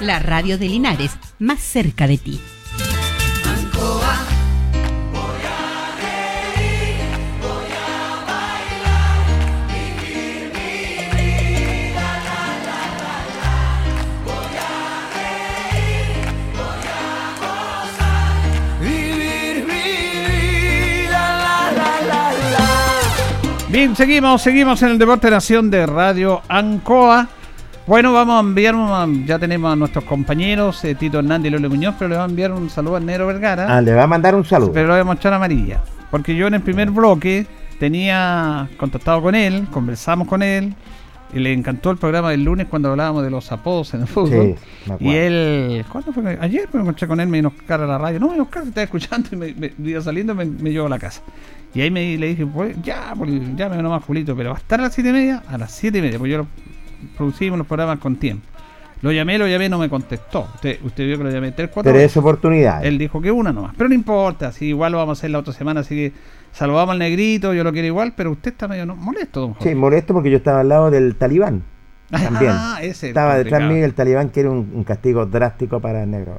La radio de Linares, más cerca de ti. Bien, seguimos, seguimos en el Deporte Nación de Radio Ancoa. Bueno, vamos a enviar, ya tenemos a nuestros compañeros, eh, Tito Hernández y Lolo Muñoz, pero le va a enviar un saludo al Nero Vergara. Ah, le va a mandar un saludo. Pero lo voy a mostrar amarilla. Porque yo en el primer bloque tenía contactado con él, conversamos con él, y le encantó el programa del lunes cuando hablábamos de los apodos en el fútbol. y él, ¿cuándo fue? Ayer me encontré con él, me vino a la radio. No, Oscar, estaba escuchando y me, iba saliendo me, me llevó a la casa. Y ahí me, le dije, pues ya, pues, ya me nomás Julito, pero va a estar a las 7 y media, a las 7 y media, pues yo lo, producimos los programas con tiempo. Lo llamé, lo llamé, no me contestó. Usted, usted vio que lo llamé tres, cuatro Tres oportunidades. Él dijo que una nomás. Pero no importa, si igual lo vamos a hacer la otra semana, así que saludamos al negrito, yo lo quiero igual, pero usted está medio molesto, don Sí, molesto porque yo estaba al lado del talibán. También. Ah, ese estaba detrás mío el talibán, que era un, castigo drástico para el negro.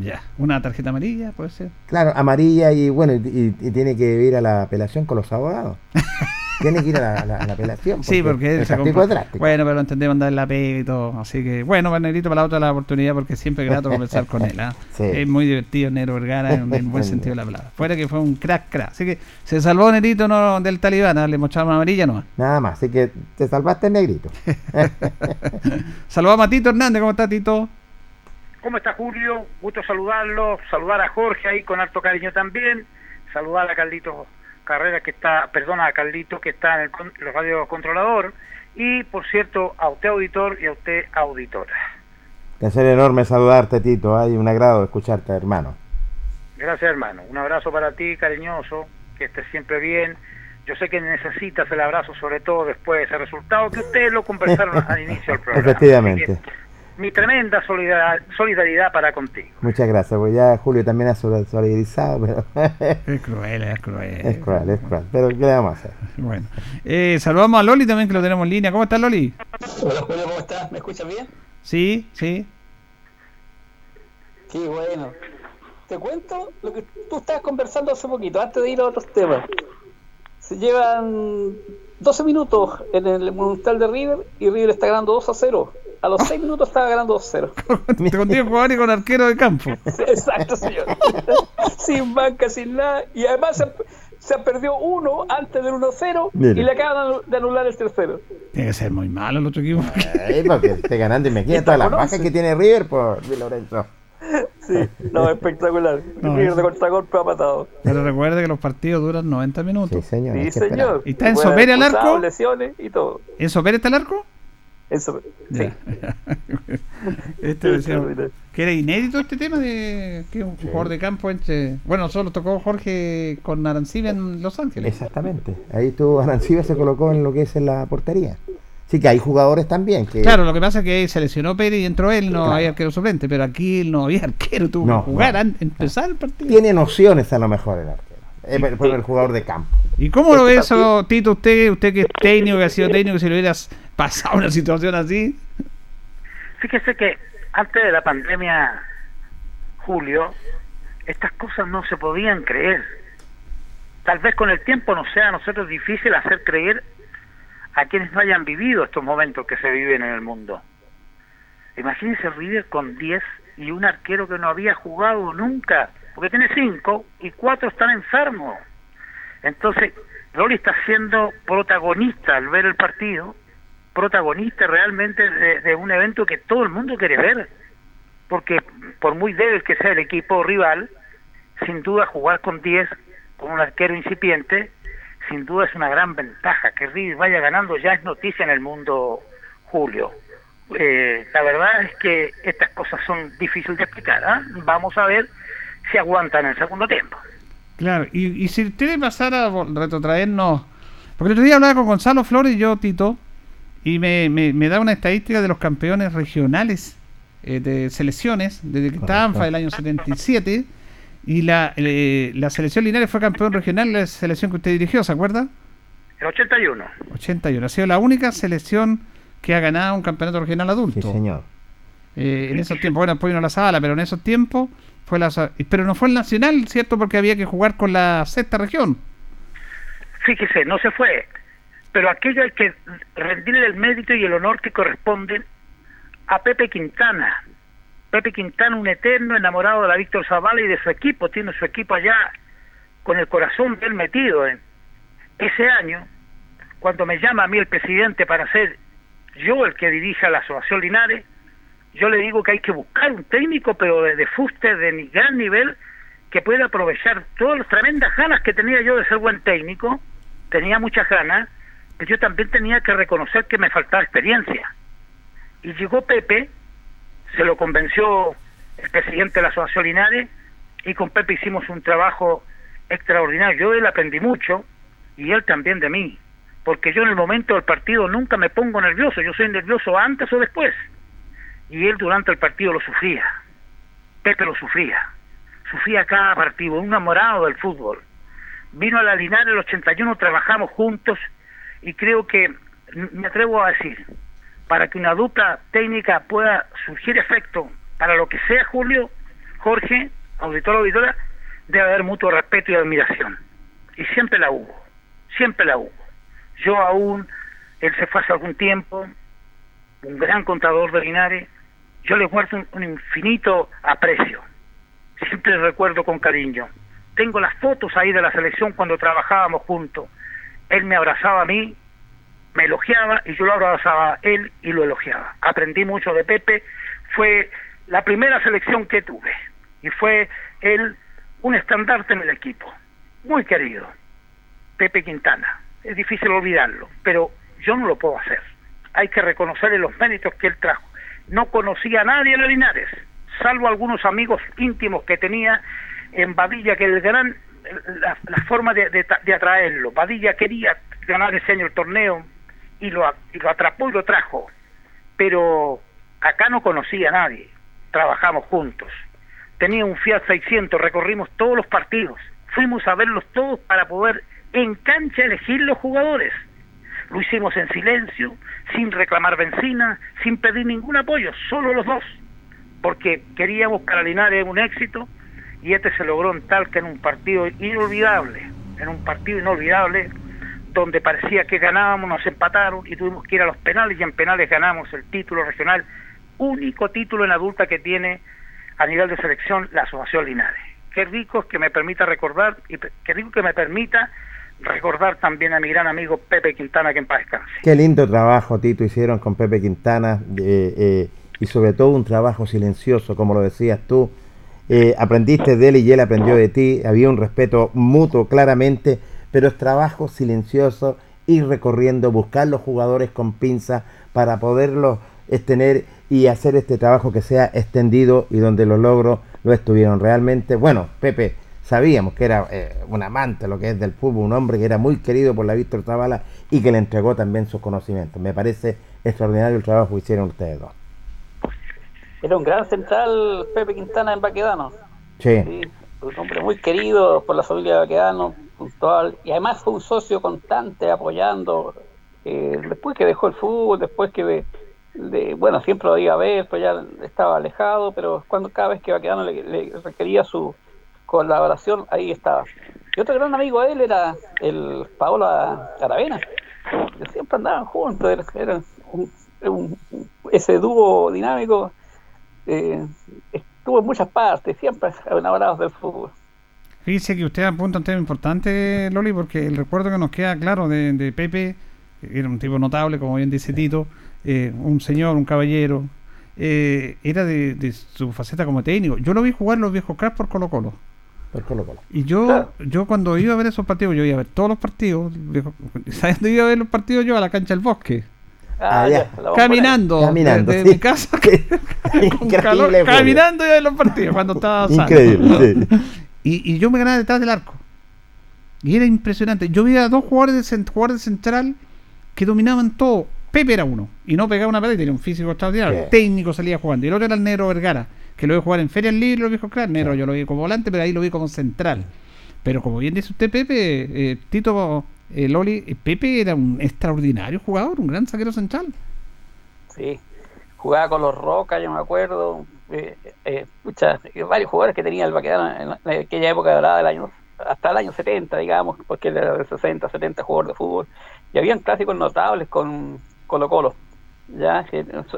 Ya, una tarjeta amarilla puede ser. Claro, amarilla y bueno, y, tiene que ir a la apelación con los abogados. tiene que ir a la, apelación. sí, porque el castigo es drástico. Bueno, pero lo entendemos andar en la pega y todo. Así que, bueno, Negrito, para la otra la oportunidad porque siempre es grato conversar con él. ¿ah? Es muy divertido Nero Vergara en el buen sentido de la palabra. Fuera que fue un crack, crack. Así que se salvó Nerito no, del talibán, ¿ah? le mostraron una amarilla nomás. Nada más, así que te salvaste Negrito. Saludamos a Tito Hernández, ¿cómo está Tito? ¿Cómo está Julio? Gusto saludarlo, saludar a Jorge ahí con harto cariño también, saludar a Carlito Carrera que está, perdona, a Carlito que está en el, el radio controlador y por cierto a usted auditor y a usted auditora. ser enorme saludarte Tito, hay un agrado escucharte hermano. Gracias hermano, un abrazo para ti cariñoso, que estés siempre bien. Yo sé que necesitas el abrazo sobre todo después de ese resultado que ustedes lo conversaron al inicio del programa. Efectivamente mi tremenda solidaridad, para contigo. Muchas gracias, pues ya Julio también ha solidarizado, pero... es cruel, es cruel. Es cruel, es cruel, pero ¿qué le vamos a hacer? Bueno, eh, saludamos a Loli también que lo tenemos en línea. ¿Cómo estás, Loli? Hola, Julio, ¿cómo estás? ¿Me escuchas bien? Sí, sí. Qué bueno. Te cuento lo que tú estabas conversando hace poquito, antes de ir a otros temas. Se llevan 12 minutos en el Monumental de River y River está ganando 2 a 0 a los 6 minutos estaba ganando 2-0. con 10 jugadores y con arquero de campo. Exacto, señor. sin banca, sin nada. Y además se, perdió uno antes del 1-0 y le acaban de anular el tercero. Tiene que ser muy malo el otro equipo. Eh, porque esté ganando y me queda todas las bajas que tiene River por Lorenzo. Sí, no, espectacular. Contragolpe ha matado. Pero recuerde que los partidos duran 90 minutos. Sí, señor. Sí, señor. ¿Y está en Sopere al arco? lesiones y todo. ¿En Sopere está el arco? Eso, sí. este que era inédito este tema de que un jugador de campo entre. Bueno, solo tocó Jorge con Arancibia en Los Ángeles. Exactamente. Ahí tuvo Arancibia se colocó en lo que es en la portería. Sí, que hay jugadores también que... Claro, lo que pasa es que se lesionó Pérez y entró él, no había arquero suplente, pero aquí no había arquero, tuvo que jugar antes de empezar el partido. Tiene nociones a lo mejor el arquero. Es fue el jugador de campo. ¿Y cómo lo ve eso, Tito, usted, usted que es técnico, que ha sido técnico, si lo hubieras pasado una situación así? Fíjese que antes de la pandemia, Julio, estas cosas no se podían creer. Tal vez con el tiempo nos sea a nosotros difícil hacer creer a quienes no hayan vivido estos momentos que se viven en el mundo. Imagínense River con 10 y un arquero que no había jugado nunca, porque tiene 5 y 4 están enfermos. Entonces, Rolly está siendo protagonista al ver el partido protagonista realmente de, un evento que todo el mundo quiere ver, porque por muy débil que sea el equipo rival, sin duda jugar con 10, con un arquero incipiente, sin duda es una gran ventaja. Que River vaya ganando ya es noticia en el mundo, Julio. Eh, la verdad es que estas cosas son difíciles de explicar. ¿ah? Vamos a ver si aguantan el segundo tiempo. Claro, y, y si usted pasara a retrotraernos, porque el otro día hablaba con Gonzalo Flores y yo, Tito, y me, me, da una estadística de los campeones regionales eh, de selecciones desde que estaba ANFA del año 77 y la, eh, la selección Linares fue campeón regional la selección que usted dirigió, ¿se acuerda? El 81. 81, ha sido la única selección que ha ganado un campeonato regional adulto. Sí, señor. Eh, en esos tiempos, bueno, después vino la sala, pero en esos tiempos fue la pero no fue el nacional, ¿cierto? Porque había que jugar con la sexta región. Fíjese, no se fue pero aquello hay que rendirle el mérito y el honor que corresponde a Pepe Quintana. Pepe Quintana, un eterno enamorado de la Víctor Zavala y de su equipo, tiene su equipo allá con el corazón bien metido. en Ese año, cuando me llama a mí el presidente para ser yo el que dirija la Asociación Linares, yo le digo que hay que buscar un técnico, pero de, fuste de gran nivel, que pueda aprovechar todas las tremendas ganas que tenía yo de ser buen técnico, tenía muchas ganas, yo también tenía que reconocer que me faltaba experiencia. Y llegó Pepe, se lo convenció el presidente de la Asociación Linares, y con Pepe hicimos un trabajo extraordinario. Yo él aprendí mucho, y él también de mí, porque yo en el momento del partido nunca me pongo nervioso, yo soy nervioso antes o después. Y él durante el partido lo sufría, Pepe lo sufría, sufría cada partido, un enamorado del fútbol. Vino a la Linares el 81, trabajamos juntos, y creo que me atrevo a decir, para que una dupla técnica pueda surgir efecto para lo que sea Julio, Jorge, auditor auditora, debe haber mutuo respeto y admiración. Y siempre la hubo, siempre la hubo. Yo aún, él se fue hace algún tiempo, un gran contador de Linares, yo le guardo un, infinito aprecio. Siempre recuerdo con cariño. Tengo las fotos ahí de la selección cuando trabajábamos juntos. Él me abrazaba a mí, me elogiaba y yo lo abrazaba a él y lo elogiaba. Aprendí mucho de Pepe. Fue la primera selección que tuve y fue él un estandarte en el equipo. Muy querido. Pepe Quintana. Es difícil olvidarlo, pero yo no lo puedo hacer. Hay que reconocerle los méritos que él trajo no conocía a nadie en Linares, salvo algunos amigos íntimos que tenía en Badilla, que el gran, la, forma de, de, atraerlo, Badilla quería ganar ese año el torneo y lo, atrapó y lo trajo, pero acá no conocía a nadie, trabajamos juntos, tenía un Fiat 600, recorrimos todos los partidos, fuimos a verlos todos para poder en cancha elegir los jugadores. Lo hicimos en silencio, sin reclamar benzina, sin pedir ningún apoyo, solo los dos, porque queríamos para Linares un éxito y este se logró en tal que en un partido inolvidable, en un partido inolvidable, donde parecía que ganábamos, nos empataron y tuvimos que ir a los penales y en penales ganamos el título regional, único título en adulta que tiene a nivel de selección la Asociación Linares. Qué rico que me permita recordar y qué rico que me permita recordar también a mi gran amigo Pepe Quintana, que en paz descanse. Qué lindo trabajo, Tito, hicieron con Pepe Quintana eh, eh, y sobre todo un trabajo silencioso, como lo decías tú. Eh, aprendiste de él y él aprendió de ti, había un respeto mutuo claramente, pero es trabajo silencioso, ir recorriendo, buscar los jugadores con pinza para poderlos tener y hacer este trabajo que sea extendido y donde los logros lo estuvieron realmente. Bueno, Pepe, sabíamos que era eh, un amante lo que es del fútbol, un hombre que era muy querido por la Víctor Zavala y que le entregó también sus conocimientos. Me parece extraordinario el trabajo que hicieron ustedes dos. Era un gran central Pepe Quintana en Baquedano. Sí. Un hombre muy querido por la familia de Baquedano, puntual, y además fue un socio constante apoyando. Eh, después que dejó el fútbol, después que bueno, siempre lo iba a ver, pues ya estaba alejado, pero cuando cada vez que Baquedano le requería su, colaboración, ahí estaba. Y otro gran amigo de él era el Paolo Aravena, siempre andaban juntos, eran ese dúo dinámico, eh, estuvo en muchas partes, siempre enamorados del fútbol. Fíjese que usted apunta un tema importante, Loli, porque el recuerdo que nos queda claro de, Pepe, era un tipo notable, como bien dice Tito, eh, un señor, un caballero, eh, era de, su faceta como técnico. Yo lo vi jugar los viejos cracks por Colo Colo. Y yo, yo cuando iba a ver esos partidos, yo iba a ver todos los partidos. ¿Sabes dónde iba a ver los partidos yo? A la cancha del bosque. Ah, ah, caminando, caminando de, mi casa caminando iba a ver los partidos cuando estaba Increíble, y, y, yo me ganaba detrás del arco. Y era impresionante. Yo vi a dos jugadores de, jugadores central que dominaban todo. Pepe era uno y no pegaba una pelota y tenía un físico extraordinario. Técnico salía jugando. Y el otro era el negro Vergara que lo vi jugar en Feria Libre, lo vi jugar Nero, yo lo vi como volante, pero ahí lo vi como central. Pero como bien dice usted, Pepe, eh, Tito eh, Loli, eh, Pepe era un extraordinario jugador, un gran saquero central. Sí, jugaba con los Rocas, yo me acuerdo. Eh, varios jugadores que tenía el Baquedano en, aquella época dorada del año, hasta el año 70, digamos, porque era de 60, 70 jugadores de fútbol. Y habían clásicos notables con Colo Colo ya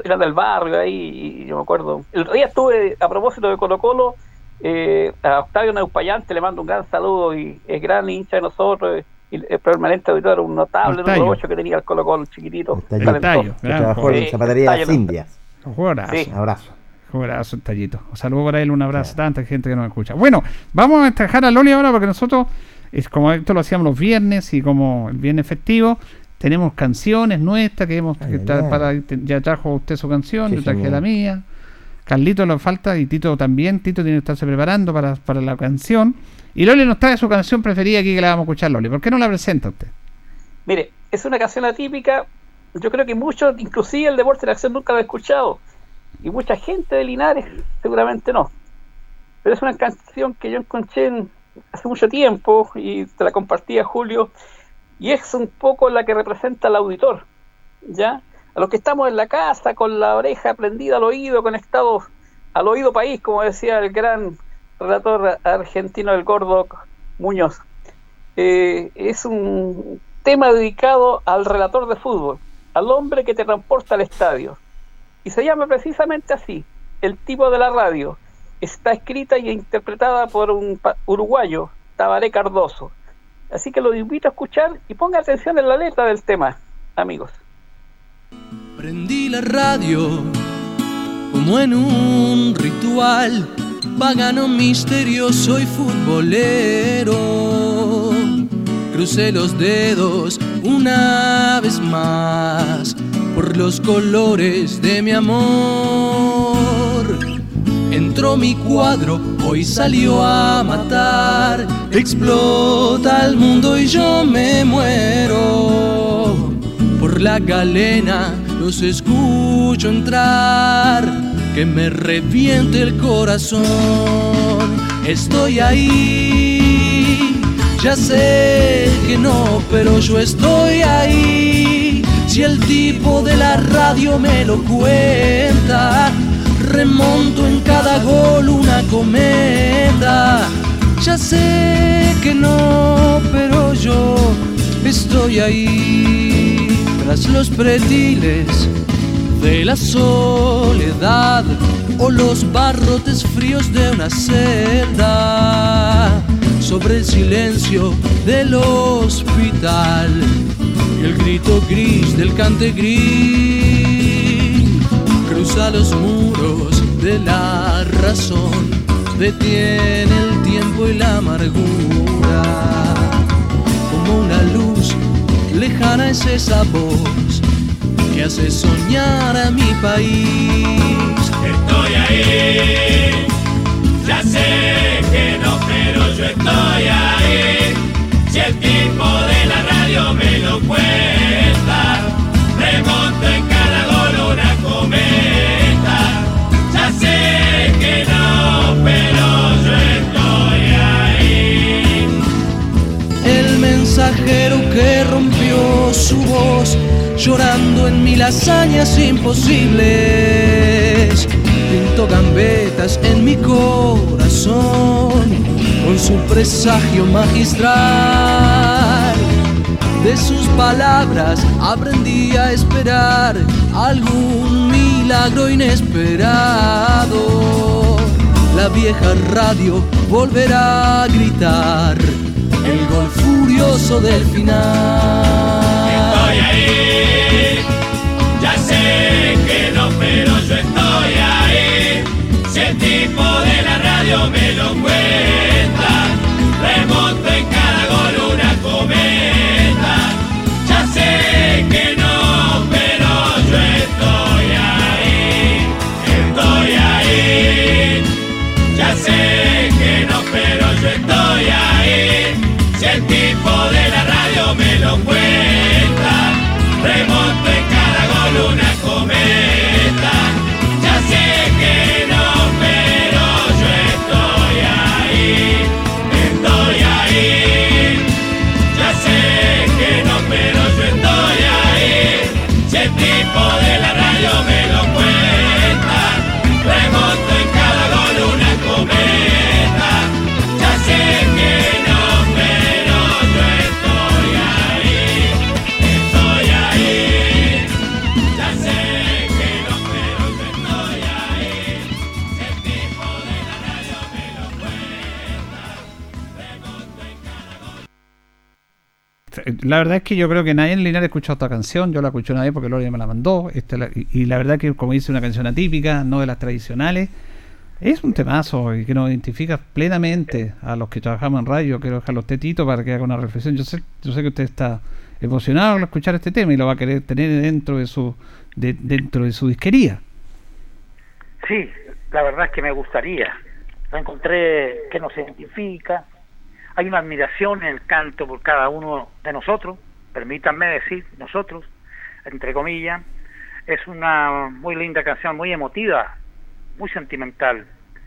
eran del barrio ahí y yo me acuerdo. El día estuve a propósito de Colo Colo eh, a Octavio Neupayante le mando un gran saludo y es gran hincha de nosotros y el permanente auditor un notable número 8 que tenía el Colo Colo chiquitito el tallo, que trabajó en zapatería de las Indias un abrazo un abrazo tallito un saludo para él un abrazo a tanta gente que nos escucha bueno vamos a dejar a Loli ahora porque nosotros es como esto lo hacíamos los viernes y como el viernes festivo tenemos canciones nuestras que hemos para, ya trajo usted su canción, yo traje la mía. Carlito le falta y Tito también. Tito tiene que estarse preparando para, para la canción. Y Loli nos trae su canción preferida aquí que la vamos a escuchar, Loli. ¿Por qué no la presenta usted? Mire, es una canción atípica. Yo creo que muchos, inclusive el deporte de la acción, nunca lo ha escuchado. Y mucha gente de Linares seguramente no. Pero es una canción que yo encontré hace mucho tiempo y te la compartía Julio y es un poco la que representa al auditor, ¿ya? A los que estamos en la casa con la oreja prendida al oído, conectados al oído país, como decía el gran relator argentino, el gordo Muñoz. Eh, es un, tema dedicado al relator de fútbol, al hombre que te transporta al estadio. Y se llama precisamente así, El tipo de la radio. Está escrita y interpretada por un uruguayo, Tabaré Cardoso. Así que lo invito a escuchar y ponga atención en la letra del tema, amigos. Prendí la radio como en un ritual pagano misterioso y futbolero. Crucé los dedos una vez más por los colores de mi amor. Entró mi cuadro, hoy salió a matar. Explota el mundo y yo me muero. Por la galena los escucho entrar, que me reviente el corazón. Estoy ahí, ya sé que no, pero yo estoy ahí. Si el tipo de la radio me lo cuenta, remonto en cada gol una cometa. Ya sé que no, pero yo estoy ahí tras los pretiles de la soledad o los barrotes fríos de una celda sobre el silencio del hospital el grito gris del cante gris cruza los muros de la razón detiene el tiempo y la amargura como una luz lejana es esa voz que hace soñar a mi país. Estoy ahí, ya sé que no, pero yo estoy ahí. Si el tipo de la radio me lo cuenta, remonto en cada gol una cometa. Ya sé que no, pero yo estoy ahí. El mensajero que rompió su voz llorando en mil hazañas imposibles. Pinto gambetas en mi corazón con su presagio magistral. De sus palabras aprendí a esperar algún milagro inesperado. La vieja radio volverá a gritar el gol furioso del final. Estoy ahí, ya sé que no, pero yo estoy ahí. Si el tipo de la radio me lo cuenta, remonto en cada sé que no, pero yo estoy ahí. Si el tipo de la radio me lo cuenta, La verdad es que yo creo que nadie en Linares ha escuchado esta canción. Yo la escuché una vez porque Gloria me la mandó. Esta la- y, la verdad que, como dice, una canción atípica, no de las tradicionales. Es un temazo y que nos identifica plenamente a los que trabajamos en radio. Quiero dejarlo a usted, Tito, para que haga una reflexión. Yo sé, yo sé que usted está emocionado al escuchar este tema y lo va a querer tener dentro de su, de- dentro de su disquería. Sí, la verdad es que me gustaría. La encontré que nos identifica. Hay una admiración en el canto por cada uno de nosotros, permítanme decir nosotros, entre comillas. Es una muy linda canción, muy emotiva, muy sentimental,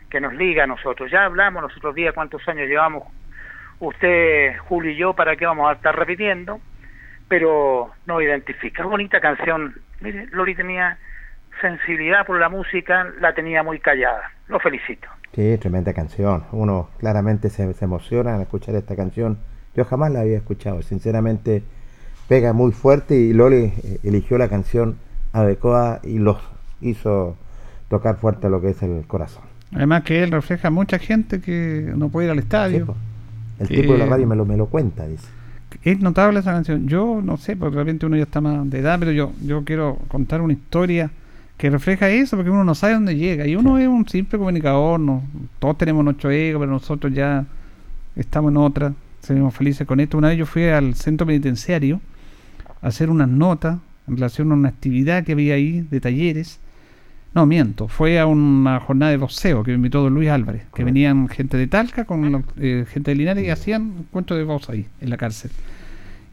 que nos liga a nosotros. Ya hablamos los otros días cuántos años llevamos usted, Julio y yo, para qué vamos a estar repitiendo, pero nos identifica. Es bonita canción. Mire, Lori tenía sensibilidad por la música, la tenía muy callada. Lo felicito. Sí, tremenda canción. Uno claramente se, se emociona al escuchar esta canción. Yo jamás la había escuchado. Sinceramente, pega muy fuerte y Loli eh, eligió la canción Adecoa y los hizo tocar fuerte lo que es el corazón. Además que él refleja a mucha gente que no puede ir al estadio. el tipo de la radio me lo, me lo cuenta, dice. Es notable esa canción. Yo no sé, porque realmente uno ya está más de edad, pero yo, yo quiero contar una historia que refleja eso, porque uno no sabe dónde llega. Y uno es un simple comunicador, no, todos tenemos nuestro ego, pero nosotros ya estamos en otra, seguimos felices con esto. Una vez yo fui al centro penitenciario a hacer unas notas en relación a una actividad que había ahí de talleres no, miento. Fue a una jornada de voceo que me invitó don Luis Álvarez, que venían gente de Talca con eh, gente de Linares y hacían cuentos de voz ahí, en la cárcel.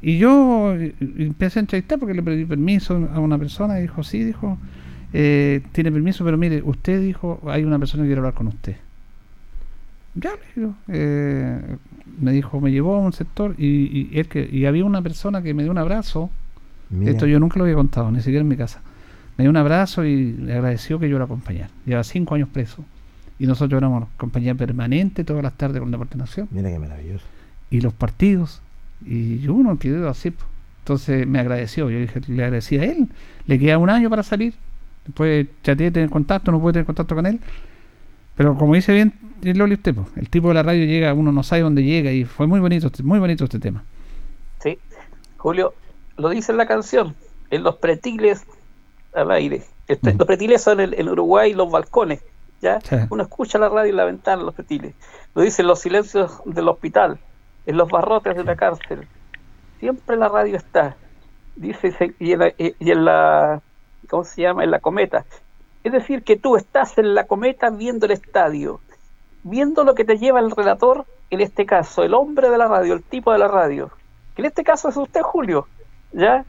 Y yo eh, empecé a entrevistar porque le pedí permiso a una persona y dijo, sí, dijo, eh, tiene permiso, pero mire, usted dijo, hay una persona que quiere hablar con usted. Ya, le digo, me dijo, me llevó a un sector y, y, que, y había una persona que me dio un abrazo. Esto yo nunca lo había contado, ni siquiera en mi casa me dio un abrazo y le agradeció que yo lo acompañara. Lleva cinco años preso. Y nosotros éramos compañía permanente todas las tardes con Deporte Nación. Mira qué maravilloso. Y los partidos. Y uno quedó así. Entonces me agradeció. Yo dije, le agradecí a él. Le queda un año para salir. Después chateé, tener contacto, no puede tener contacto con él. Pero como dice bien Loli usted, el tipo de la radio llega, uno no sabe dónde llega y fue muy bonito, muy bonito este tema. Sí, Julio, lo dice en la canción, en los pretiles al aire. Este, los pretiles son en, Uruguay los balcones, ¿ya? Uno escucha la radio en la ventana, los pretiles. Lo dicen los silencios del hospital, en los barrotes de la cárcel. Siempre la radio está. Dice, y en, la, y en la, ¿cómo se llama? En la cometa. Es decir, que tú estás en la cometa viendo el estadio, viendo lo que te lleva el relator, en este caso, el hombre de la radio, el tipo de la radio. Que en este caso es usted, Julio, ¿ya?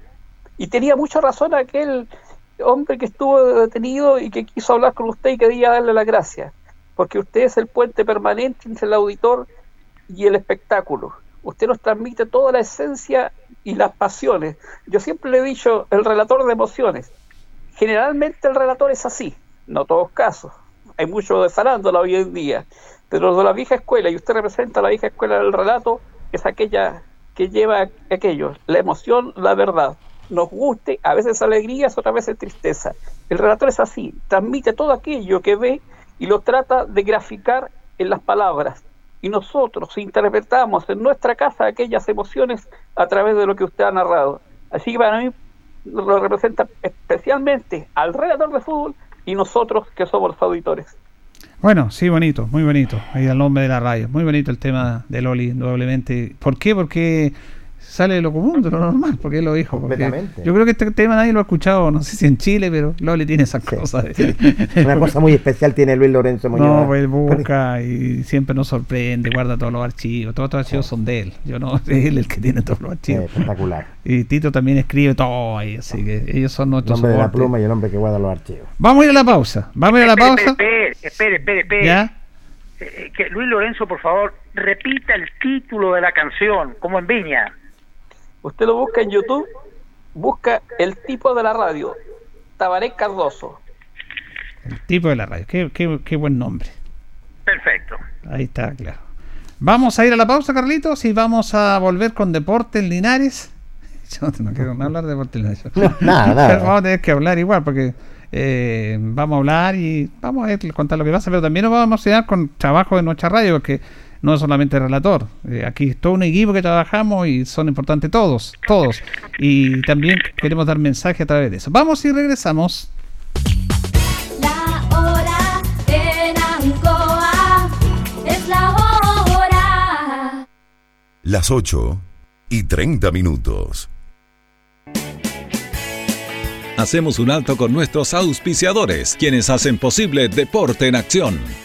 Y tenía mucha razón aquel hombre que estuvo detenido y que quiso hablar con usted y quería darle la gracia, porque usted es el puente permanente entre el auditor y el espectáculo. Usted nos transmite toda la esencia y las pasiones. Yo siempre le he dicho, el relator de emociones. Generalmente el relator es así, no todos casos. Hay mucho de farándula hoy en día, pero de la vieja escuela, y usted representa la vieja escuela del relato, es aquella que lleva aquello, la emoción, la verdad nos guste, a veces alegrías, otras veces tristeza. El relator es así, transmite todo aquello que ve y lo trata de graficar en las palabras. Y nosotros interpretamos en nuestra casa aquellas emociones a través de lo que usted ha narrado. Así que para mí lo representa especialmente al de fútbol y nosotros que somos los auditores. Bueno, sí, bonito, muy bonito. Ahí el nombre de la radio. Muy bonito el tema de Loli, indudablemente. ¿Por qué? Porque sale de lo común, de lo normal, porque él lo dijo. Yo creo que este tema nadie lo ha escuchado, no sé si en Chile, pero Loli tiene esas cosas. Una cosa muy especial tiene Luis Lorenzo Muñoz. No, pues él busca y siempre nos sorprende, guarda todos los archivos, todos los archivos son de él. Yo no, es él el que tiene todos los archivos. espectacular. Y Tito también escribe todo ahí, así que ellos son nuestros. El hombre de la pluma y el hombre que guarda los archivos. Vamos a ir a la pausa. Vamos a ir a la pausa. Espere, espere, espere, espere. ¿Ya? Eh, eh, que Luis Lorenzo, por favor, repita el título de la canción, como en Viña. Usted lo busca en YouTube, busca el tipo de la radio, Tabaré Cardoso. El tipo de la radio, qué, qué, buen nombre. Perfecto. Ahí está, claro. Vamos a ir a la pausa, Carlitos, y vamos a volver con Deportes Linares. Yo no quiero hablar de Deportes Linares. nada, vamos a tener que hablar igual, porque eh, vamos a hablar y vamos a ver, contar lo que pasa, pero también nos vamos a emocionar con trabajo de nuestra radio, porque no es solamente relator. Eh, aquí es todo un equipo que trabajamos y son importantes todos, todos. Y también queremos dar mensaje a través de eso. Vamos y regresamos. La hora en Ancoa es la hora. Las 8 y 30 minutos. Hacemos un alto con nuestros auspiciadores, quienes hacen posible Deporte en Acción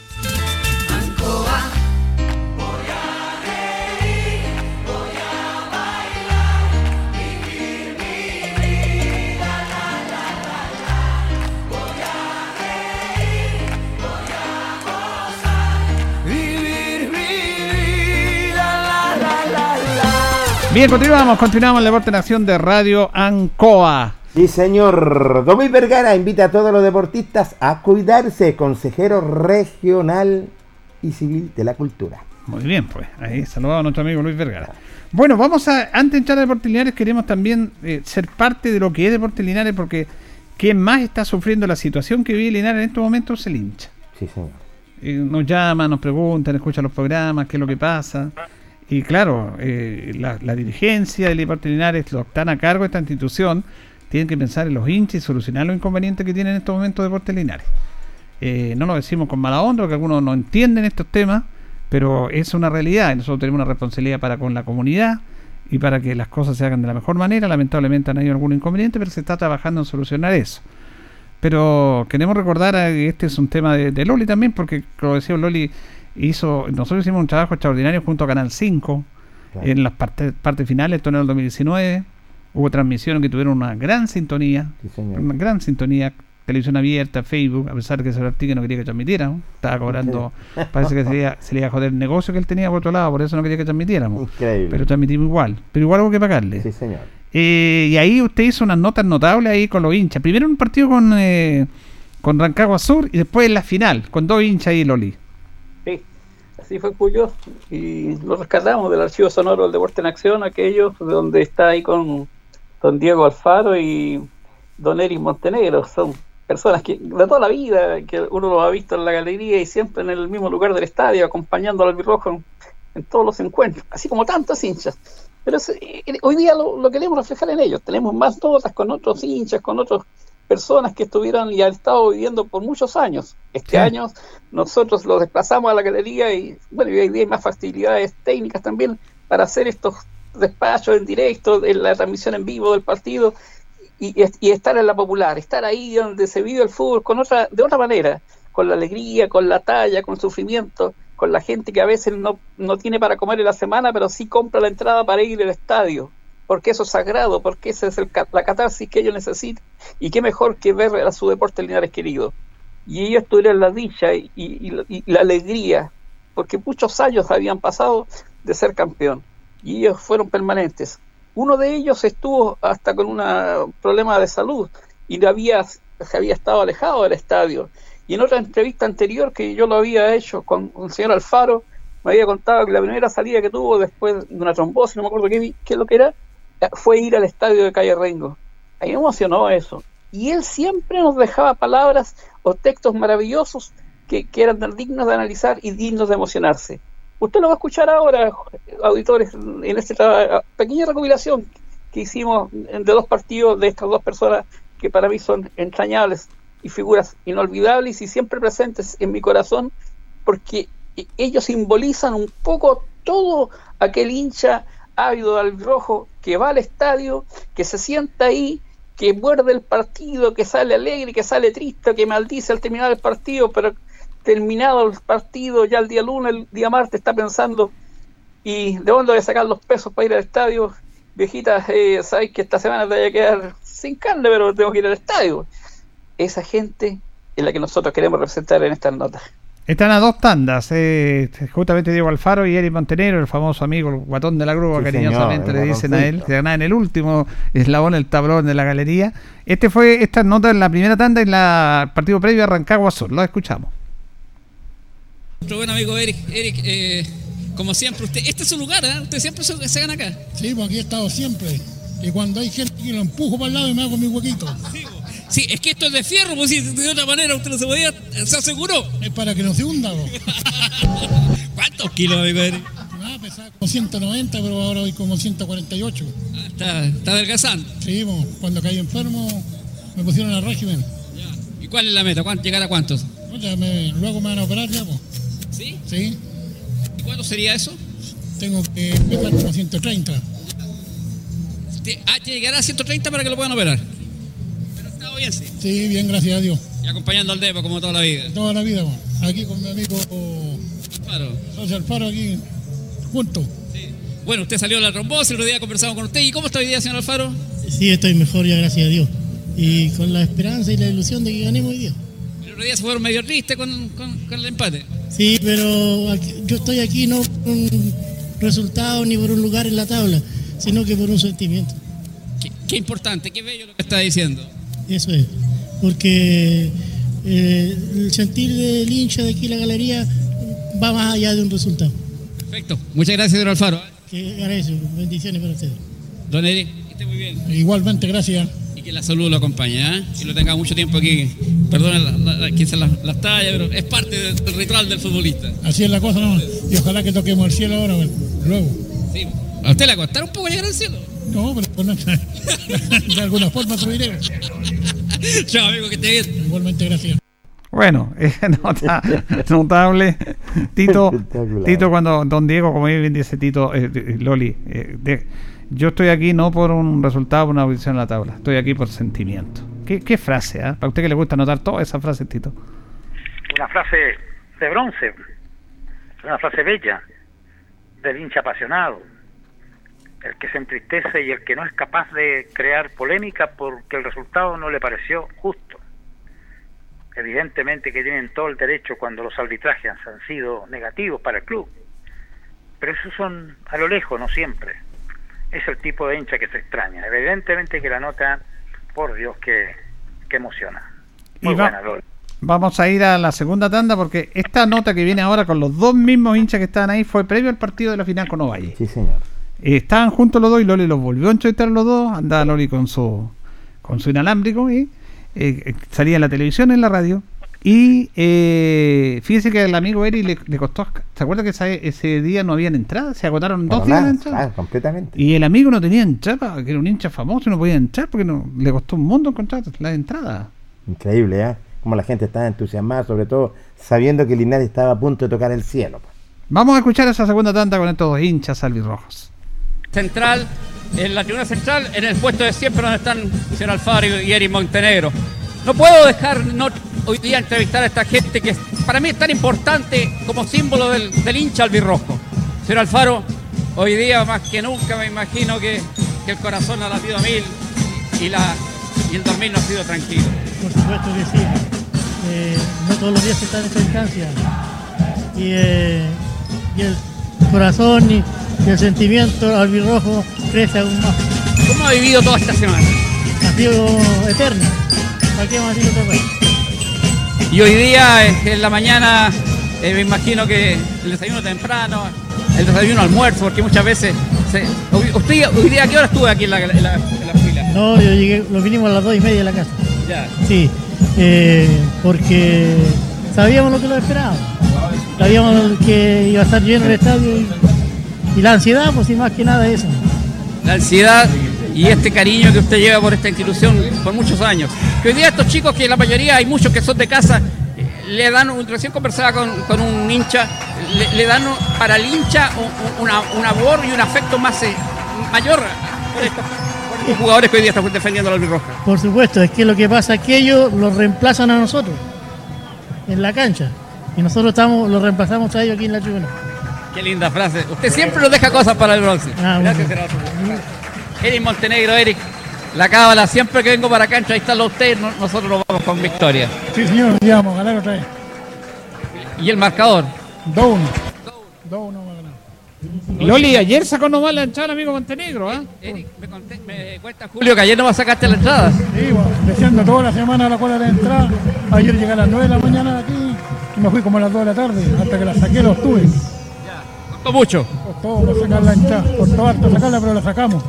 Bien, continuamos, continuamos el Deporte Nación de Radio Ancoa. Sí, señor. Domínguez Vergara invita a todos los deportistas a cuidarse, consejero regional y civil de la cultura. Muy bien, pues ahí saludamos a nuestro amigo Luis Vergara. Bueno, vamos a, antes de entrar a Deportes Linares, queremos también eh, ser parte de lo que es Deportes Linares, porque quien más está sufriendo la situación que vive Linares en estos momentos es el hincha. Sí, señor. Eh, nos llama, nos preguntan, escuchan los programas, qué es lo que pasa. Y claro, eh, la, dirigencia del Deportes Linares, los que están a cargo de esta institución, tienen que pensar en los hinchas y solucionar los inconvenientes que tienen en estos momentos Deportes Linares. Eh, no lo decimos con mala onda, porque algunos no entienden estos temas, pero es una realidad nosotros tenemos una responsabilidad para con la comunidad y para que las cosas se hagan de la mejor manera. Lamentablemente han habido algún inconveniente, pero se está trabajando en solucionar eso. Pero queremos recordar que este es un tema de, Loli también, porque como decía Loli, hizo, nosotros hicimos un trabajo extraordinario junto a Canal 5 en las partes parte finales del torneo del 2019 Hubo transmisiones que tuvieron una gran sintonía, una gran sintonía televisión abierta, Facebook, a pesar de que ese que no quería que transmitiéramos. Estaba cobrando, parece que se le, se le iba a joder el negocio que él tenía por otro lado, por eso no quería que transmitiéramos. Increíble. Pero transmitimos igual. Pero igual hubo que pagarle. Sí, señor. Eh, y ahí usted hizo unas notas notables ahí con los hinchas. Primero un partido con, eh, con Rancagua Sur y después en la final, con dos hinchas y Loli. Sí, fue Cuyo. Y lo rescatamos del archivo sonoro del Deporte en Acción, aquello donde está ahí con don Diego Alfaro y don Eric Montenegro. Son personas que de toda la vida, que uno los ha visto en la galería y siempre en el mismo lugar del estadio, acompañando al albirrojo en, todos los encuentros, así como tantos hinchas. Pero eh, hoy día lo, queremos reflejar en ellos. Tenemos más notas con otros hinchas, con otras personas que estuvieron y han estado viviendo por muchos años. Este año nosotros los desplazamos a la galería y bueno, hoy día hay más facilidades técnicas también para hacer estos despachos en directo, en la transmisión en vivo del partido y, estar en la popular, estar ahí donde se vive el fútbol con otra, de otra manera, con la alegría, con la talla, con el sufrimiento con la gente que a veces no, no tiene para comer en la semana, pero sí compra la entrada para ir al estadio, porque eso es sagrado, porque esa es el, la catarsis que ellos necesitan, y qué mejor que ver a su deporte Linares querido. Y ellos tuvieron la dicha y, la alegría, porque muchos años habían pasado de ser campeón, y ellos fueron permanentes. Uno de ellos estuvo hasta con un problema de salud y había, se había estado alejado del estadio y en otra entrevista anterior que yo lo había hecho con el señor Alfaro, me había contado que la primera salida que tuvo después de una trombosis, no me acuerdo qué, qué es lo que era, fue ir al estadio de Calle Rengo. A mí me emocionó eso. Y él siempre nos dejaba palabras o textos maravillosos que, eran dignos de analizar y dignos de emocionarse. Usted lo va a escuchar ahora, auditores, en esta pequeña recopilación que hicimos de dos partidos de estas dos personas que para mí son entrañables y figuras inolvidables y siempre presentes en mi corazón, porque ellos simbolizan un poco todo aquel hincha ávido al rojo que va al estadio, que se sienta ahí, que muerde el partido, que sale alegre, que sale triste, que maldice al terminar el partido, pero terminado el partido, ya el día lunes, el día martes, está pensando, ¿y de dónde voy a sacar los pesos para ir al estadio? Viejita, eh, sabéis que esta semana te voy a quedar sin carne, pero tengo que ir al estadio esa gente es la que nosotros queremos representar en estas notas. Están a dos tandas, eh, justamente Diego Alfaro y Eric Montenegro, el famoso amigo, el guatón de la grúa, cariñosamente le dicen a él, que gana en el último eslabón, el tablón de la galería. Este fue esta nota en la primera tanda en la partido previo a Rancagua Sur, lo escuchamos. Nuestro buen amigo Eric, Eric eh, como siempre, usted, este es su lugar, ¿eh? Usted siempre se, gana acá. Sí, pues aquí he estado siempre. Y cuando hay gente que lo empujo para el lado y me hago mi huequito. Sí, es que esto es de fierro, pues si de otra manera usted no se podía, se aseguró. Es para que no se hunda, ¿Cuántos kilos, amigo Ah, pesaba como 190, pero ahora voy como 148. Ah, está, está adelgazando. Sí, cuando caí enfermo me pusieron al régimen. ¿Y cuál es la meta? ¿Llegar a cuántos? luego me van a operar ya, pues. ¿Sí? Sí. ¿Y cuánto sería eso? Tengo que empezar como 130. Ah, llegará a 130 para que lo puedan operar bien, sí? bien, gracias a Dios. Y acompañando al DEPO como toda la vida. Toda la vida, aquí con mi amigo Faro. José Alfaro, aquí juntos. Bueno, usted salió de la trombosis, el otro día conversamos con usted. ¿Y cómo está hoy día, señor Alfaro? Sí, estoy mejor ya, gracias a Dios. Y con la esperanza y la ilusión de que ganemos hoy día. El otro día se fueron medio tristes con, con, el empate. Sí, pero yo estoy aquí no por un resultado ni por un lugar en la tabla, sino que por un sentimiento. Qué, qué importante, qué bello lo que está diciendo. Eso es, porque eh, el sentir del hincha de aquí la galería va más allá de un resultado. Perfecto, muchas gracias, don Alfaro. Que agradezco, bendiciones para ustedes. Don Eric, que esté muy bien. Igualmente, gracias. Y que la salud lo acompañe, ¿eh? y lo tenga mucho tiempo aquí. Perdón la, quizás las, tallas, pero es parte del, ritual del futbolista. Así es la cosa, ¿no? Y ojalá que toquemos el cielo ahora, luego. Sí. ¿A usted le va un poco llegar al cielo? No, pero de alguna forma subiremos. Chao, amigo, que te bien. Igualmente, gracias. Bueno, nota, notable. Tito, Tito, cuando Don Diego, como bien dice Tito, eh, Loli, eh, yo estoy aquí no por un resultado, por una audición en la tabla, estoy aquí por sentimiento. ¿Qué, frase, eh? Para usted que le gusta notar toda esa frase, Tito. Una frase de bronce, una frase bella, del hincha apasionado, el que se entristece y el que no es capaz de crear polémica porque el resultado no le pareció justo. evidentemente que tienen todo el derecho cuando los arbitrajes han sido negativos para el club, pero esos son a lo lejos, no siempre. Es el tipo de hincha que se extraña. Evidentemente que la nota, por Dios, que, que emociona. Muy buena, Vamos a ir a la segunda tanda porque esta nota que viene ahora con los dos mismos hinchas que estaban ahí fue previo al partido de la final con Ovalle. Sí, señor. Estaban juntos los dos y Loli los volvió a entrevistar los dos. Andaba Loli con su, con su inalámbrico y eh, eh, salía en la televisión, en la radio. Y eh, fíjese que al amigo Eri le, costó. ¿Se acuerda que ese, día no habían entrada? Se agotaron dos días de entrada. completamente. Y el amigo no tenía entrada, que era un hincha famoso, no podía entrar porque no, le costó un mundo encontrar la entrada. Increíble, ¿eh? Como la gente estaba entusiasmada, sobre todo sabiendo que Linares estaba a punto de tocar el cielo. Vamos a escuchar esa segunda tanda con estos hinchas albirrojos. Central, en la tribuna central, en el puesto de siempre donde están señor Alfaro y Eri Montenegro. No puedo dejar no, hoy día entrevistar a esta gente que para mí es tan importante como símbolo del, del hincha albirrojo. Señor Alfaro, hoy día más que nunca me imagino que, que el corazón ha latido a mil y, la, y el dormir no ha sido tranquilo. Por supuesto que sí. Eh, no todos los días se está en esta instancia. Y, eh, y el corazón y, el sentimiento albirrojo crece aún más. ¿Cómo ha vivido toda esta semana? Ha sido eterno. qué vamos a decir otra vez? Y hoy día, en la mañana, eh, me imagino que el desayuno temprano, el desayuno almuerzo, porque muchas veces... ¿Usted hoy día a qué hora estuvo aquí en la, fila? No, yo llegué, lo vinimos a las dos y media de la casa. Ya. Sí, eh, porque sabíamos lo que lo esperábamos. Sabíamos que iba a estar lleno el estadio y, la ansiedad, pues y más que nada eso. La ansiedad y este cariño que usted lleva por esta institución por muchos años. Que hoy día estos chicos, que la mayoría hay muchos que son de casa, eh, le dan, un, recién conversaba con, un hincha, le, dan para el hincha un, una, amor y un afecto más eh, mayor por estos, jugadores que hoy día están defendiendo la Roja. Por supuesto, es que lo que pasa es que ellos los reemplazan a nosotros en la cancha y nosotros estamos, los reemplazamos a ellos aquí en la tribuna. Qué linda frase. Usted siempre nos deja cosas para el bronce. Ah, Gracias, Eric Montenegro, Eric. La cábala, siempre que vengo para acá, entrevistarlo a usted, nosotros nos vamos con victoria. Sí, señor, ya vamos a ganar otra vez. ¿Y el marcador? 2-1. 2-1 Loli, ayer sacó nomás la entrada amigo Montenegro, ¿ah? Eric, me, cuenta Julio que ayer nomás sacaste la entrada. Sí, bueno, deseando toda la semana la cual de la entrada. Ayer llegué a las 9 de la mañana de aquí me fui como a las 2 de la tarde. Hasta que la saqué, lo tuve. Costó mucho. Costó sacar la entrada. Costó harto sacarla, pero la sacamos.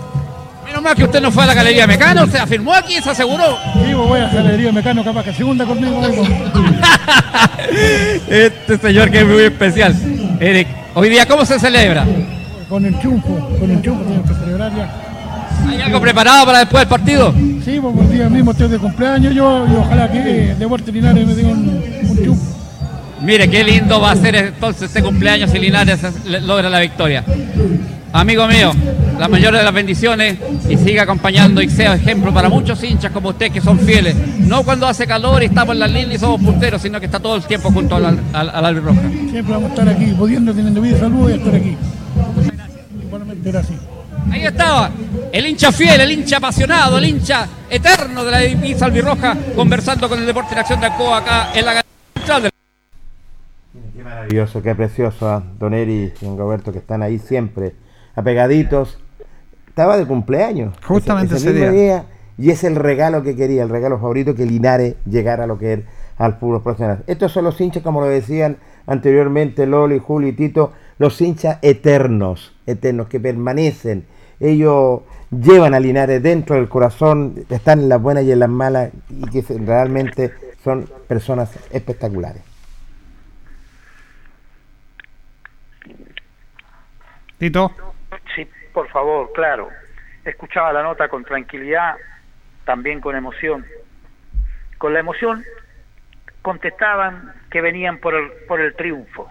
Menos mal que usted no fue a la Galería Mecano, usted afirmó aquí, se aseguró. Sí, voy a la Galería Mecano, capaz que segunda conmigo. este señor que es muy especial. Eric, hoy día, ¿cómo se celebra? Con el chumpo, con el chumpo tenemos que celebrar ya. ¿Hay algo preparado para después del partido? Sí, pues el día mismo estoy de cumpleaños yo y ojalá que Deporte Linares me dé un, un chumpo. Mire, qué lindo va a ser entonces este cumpleaños si Linares logra la victoria. Amigo mío, la mayor de las bendiciones y siga acompañando y sea ejemplo para muchos hinchas como usted que son fieles. No cuando hace calor y estamos en la línea y somos punteros, sino que está todo el tiempo junto al, al, al Roja. Siempre vamos a estar aquí, pudiendo, teniendo vida y salud, y estar aquí. Igualmente, gracias. Ahí estaba, el hincha fiel, el hincha apasionado, el hincha eterno de la divisa albirroja, conversando con el Deporte de Acción de Alcoa acá en la maravilloso, qué precioso, a ¿ah? Don Eri y Don Roberto que están ahí siempre apegaditos. Estaba de cumpleaños. Justamente ese, día. Y es el regalo que quería, el regalo favorito que Linares llegara a lo que es al fútbol profesional. Estos son los hinchas, como lo decían anteriormente Loli, Julio y Tito, los hinchas eternos, eternos, que permanecen. Ellos llevan a Linares dentro del corazón, están en las buenas y en las malas, y que realmente son personas espectaculares. Sí, por favor, claro. Escuchaba la nota con tranquilidad, también con emoción. Con la emoción contestaban que venían por el, por el triunfo.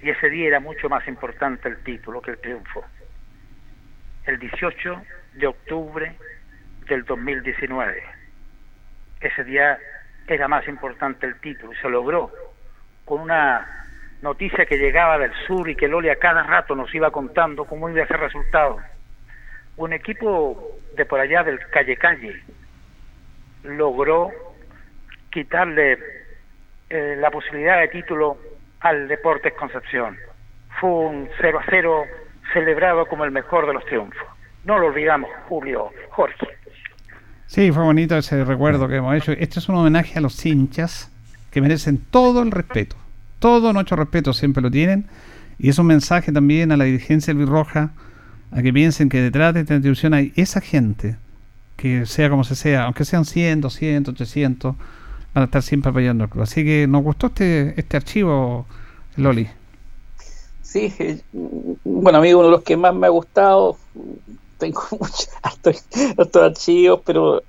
Y ese día era mucho más importante el título que el triunfo. El 18 de octubre del 2019. Ese día era más importante el título y se logró con una noticia que llegaba del sur y que Loli a cada rato nos iba contando cómo iba a ser resultado. Un equipo de por allá del Calle Calle logró quitarle eh, la posibilidad de título al Deportes Concepción. Fue un 0 a 0 celebrado como el mejor de los triunfos. No lo olvidamos, Julio, Jorge. Sí, fue bonito ese recuerdo que hemos hecho. Este es un homenaje a los hinchas que merecen todo el respeto. Todo nuestro respeto siempre lo tienen. Y es un mensaje también a la dirigencia del Roja a que piensen que detrás de esta institución hay esa gente, que sea como se sea, aunque sean 100, 200, 300, van a estar siempre apoyando al club. Así que nos gustó este, este archivo, Loli. Sí, bueno, a uno de los que más me ha gustado, tengo muchos archivos, pero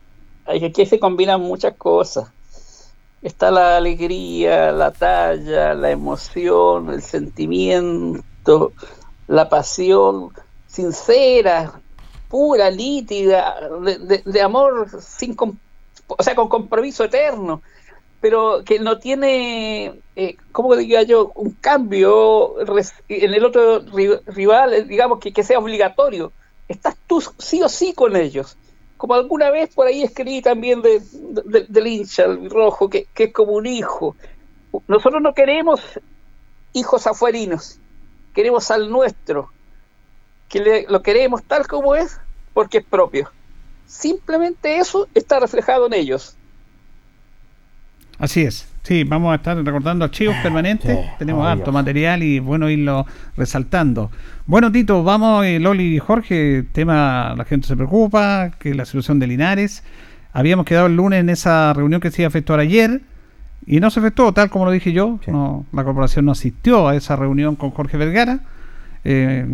aquí se combinan muchas cosas. Está la alegría, la talla, la emoción, el sentimiento, la pasión sincera, pura, nítida, de, amor sin, o sea, con compromiso eterno, pero que no tiene, eh, ¿cómo diría yo?, un cambio en el otro rival, digamos, que, que sea obligatorio. Estás tú sí o sí con ellos. Como alguna vez por ahí escribí también de, del hincha, el rojo, que, que es como un hijo. Nosotros no queremos hijos afuerinos, queremos al nuestro, que lo queremos tal como es porque es propio. Simplemente eso está reflejado en ellos. Así es. Sí, vamos a estar recordando archivos permanentes. Tenemos harto material y bueno irlo resaltando. Bueno, Tito, vamos, eh, Loli y Jorge. Tema, la gente se preocupa, que la situación de Linares. Habíamos quedado el lunes en esa reunión que se iba a efectuar ayer y no se efectuó, tal como lo dije yo. No, la corporación no asistió a esa reunión con Jorge Vergara. Eh,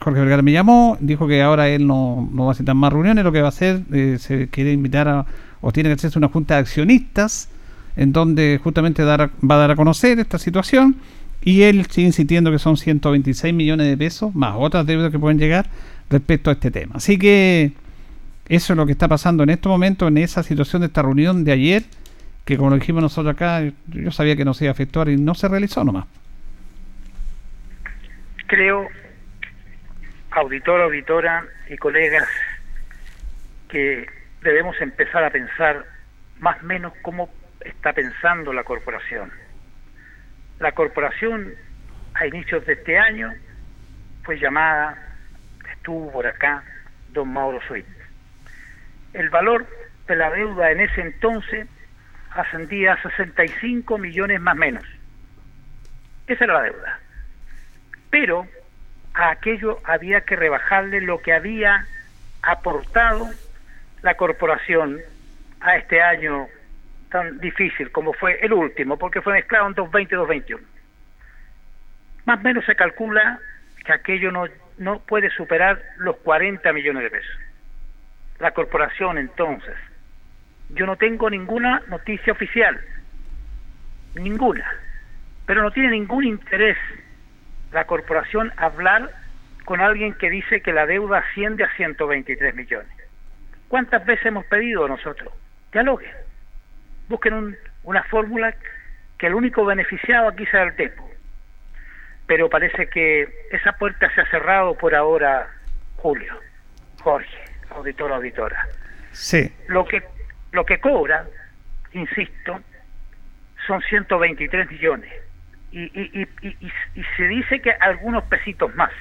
Jorge Vergara me llamó, dijo que ahora él no, va a citar más reuniones, lo que va a hacer, eh, se quiere invitar a, o tiene que hacerse una junta de accionistas en donde justamente va a dar a conocer esta situación y él sigue insistiendo que son 126 millones de pesos, más otras deudas que pueden llegar respecto a este tema. Así que eso es lo que está pasando en este momento, en esa situación de esta reunión de ayer, que como lo dijimos nosotros acá, yo sabía que no se iba a efectuar y no se realizó nomás creo, auditor, auditora y colegas, que debemos empezar a pensar más o menos cómo está pensando la corporación. La corporación a inicios de este año fue llamada, estuvo por acá, don Mauro Suite. El valor de la deuda en ese entonces ascendía a 65 millones más menos. Esa era la deuda pero a aquello había que rebajarle lo que había aportado la corporación a este año tan difícil como fue el último, porque fue mezclado en 2020 y 2021. Más o menos se calcula que aquello no, no puede superar los 40 millones de pesos. La corporación entonces, yo no tengo ninguna noticia oficial, ninguna, pero no tiene ningún interés la corporación hablar con alguien que dice que la deuda asciende a 123 millones. ¿Cuántas veces hemos pedido nosotros? Dialoguen. Busquen una fórmula que el único beneficiado aquí sea el TEPO. Pero parece que esa puerta se ha cerrado por ahora, Julio, Jorge, auditor, auditora. Sí. Lo que, lo que cobra, insisto, son 123 millones y, y, y, y, se dice que algunos pesitos más.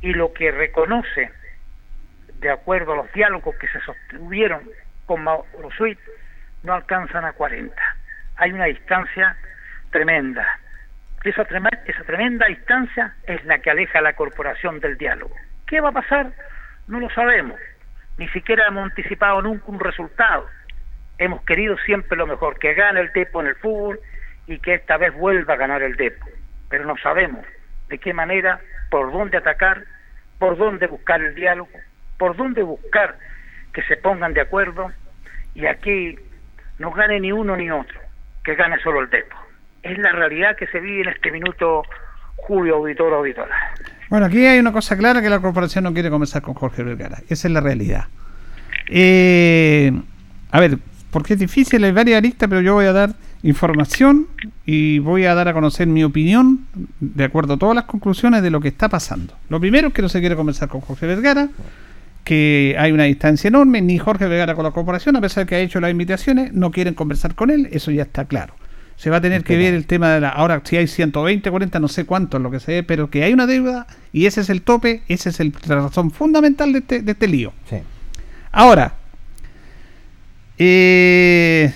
Y lo que reconoce, de acuerdo a los diálogos que se sostuvieron con Mauro Suite, no alcanzan a 40. Hay una distancia tremenda. Esa, tremenda, esa tremenda distancia es la que aleja a la corporación del diálogo. ¿Qué va a pasar? No lo sabemos. Ni siquiera hemos anticipado nunca un resultado. Hemos querido siempre lo mejor, que gane el tipo en el fútbol y que esta vez vuelva a ganar el Depo. Pero no sabemos de qué manera, por dónde atacar, por dónde buscar el diálogo, por dónde buscar que se pongan de acuerdo y aquí no gane ni uno ni otro, que gane solo el Depo. Es la realidad que se vive en este minuto, Julio, auditor, auditora. Bueno, aquí hay una cosa clara que la corporación no quiere conversar con Jorge Vergara. Esa es la realidad. Eh, a ver, porque es difícil, hay varias aristas, pero yo voy a dar información y voy a dar a conocer mi opinión de acuerdo a todas las conclusiones de lo que está pasando. Lo primero es que no se quiere conversar con Jorge Vergara, que hay una distancia enorme, ni Jorge Vergara con la corporación, a pesar de que ha hecho las invitaciones, no quieren conversar con él, eso ya está claro. se va a tener que ver el tema de la. Ahora, si hay 120, 40, no sé cuánto, lo que sea, pero que hay una deuda y ese es el tope, esa es el, la razón fundamental de este, de este lío. Ahora, eh,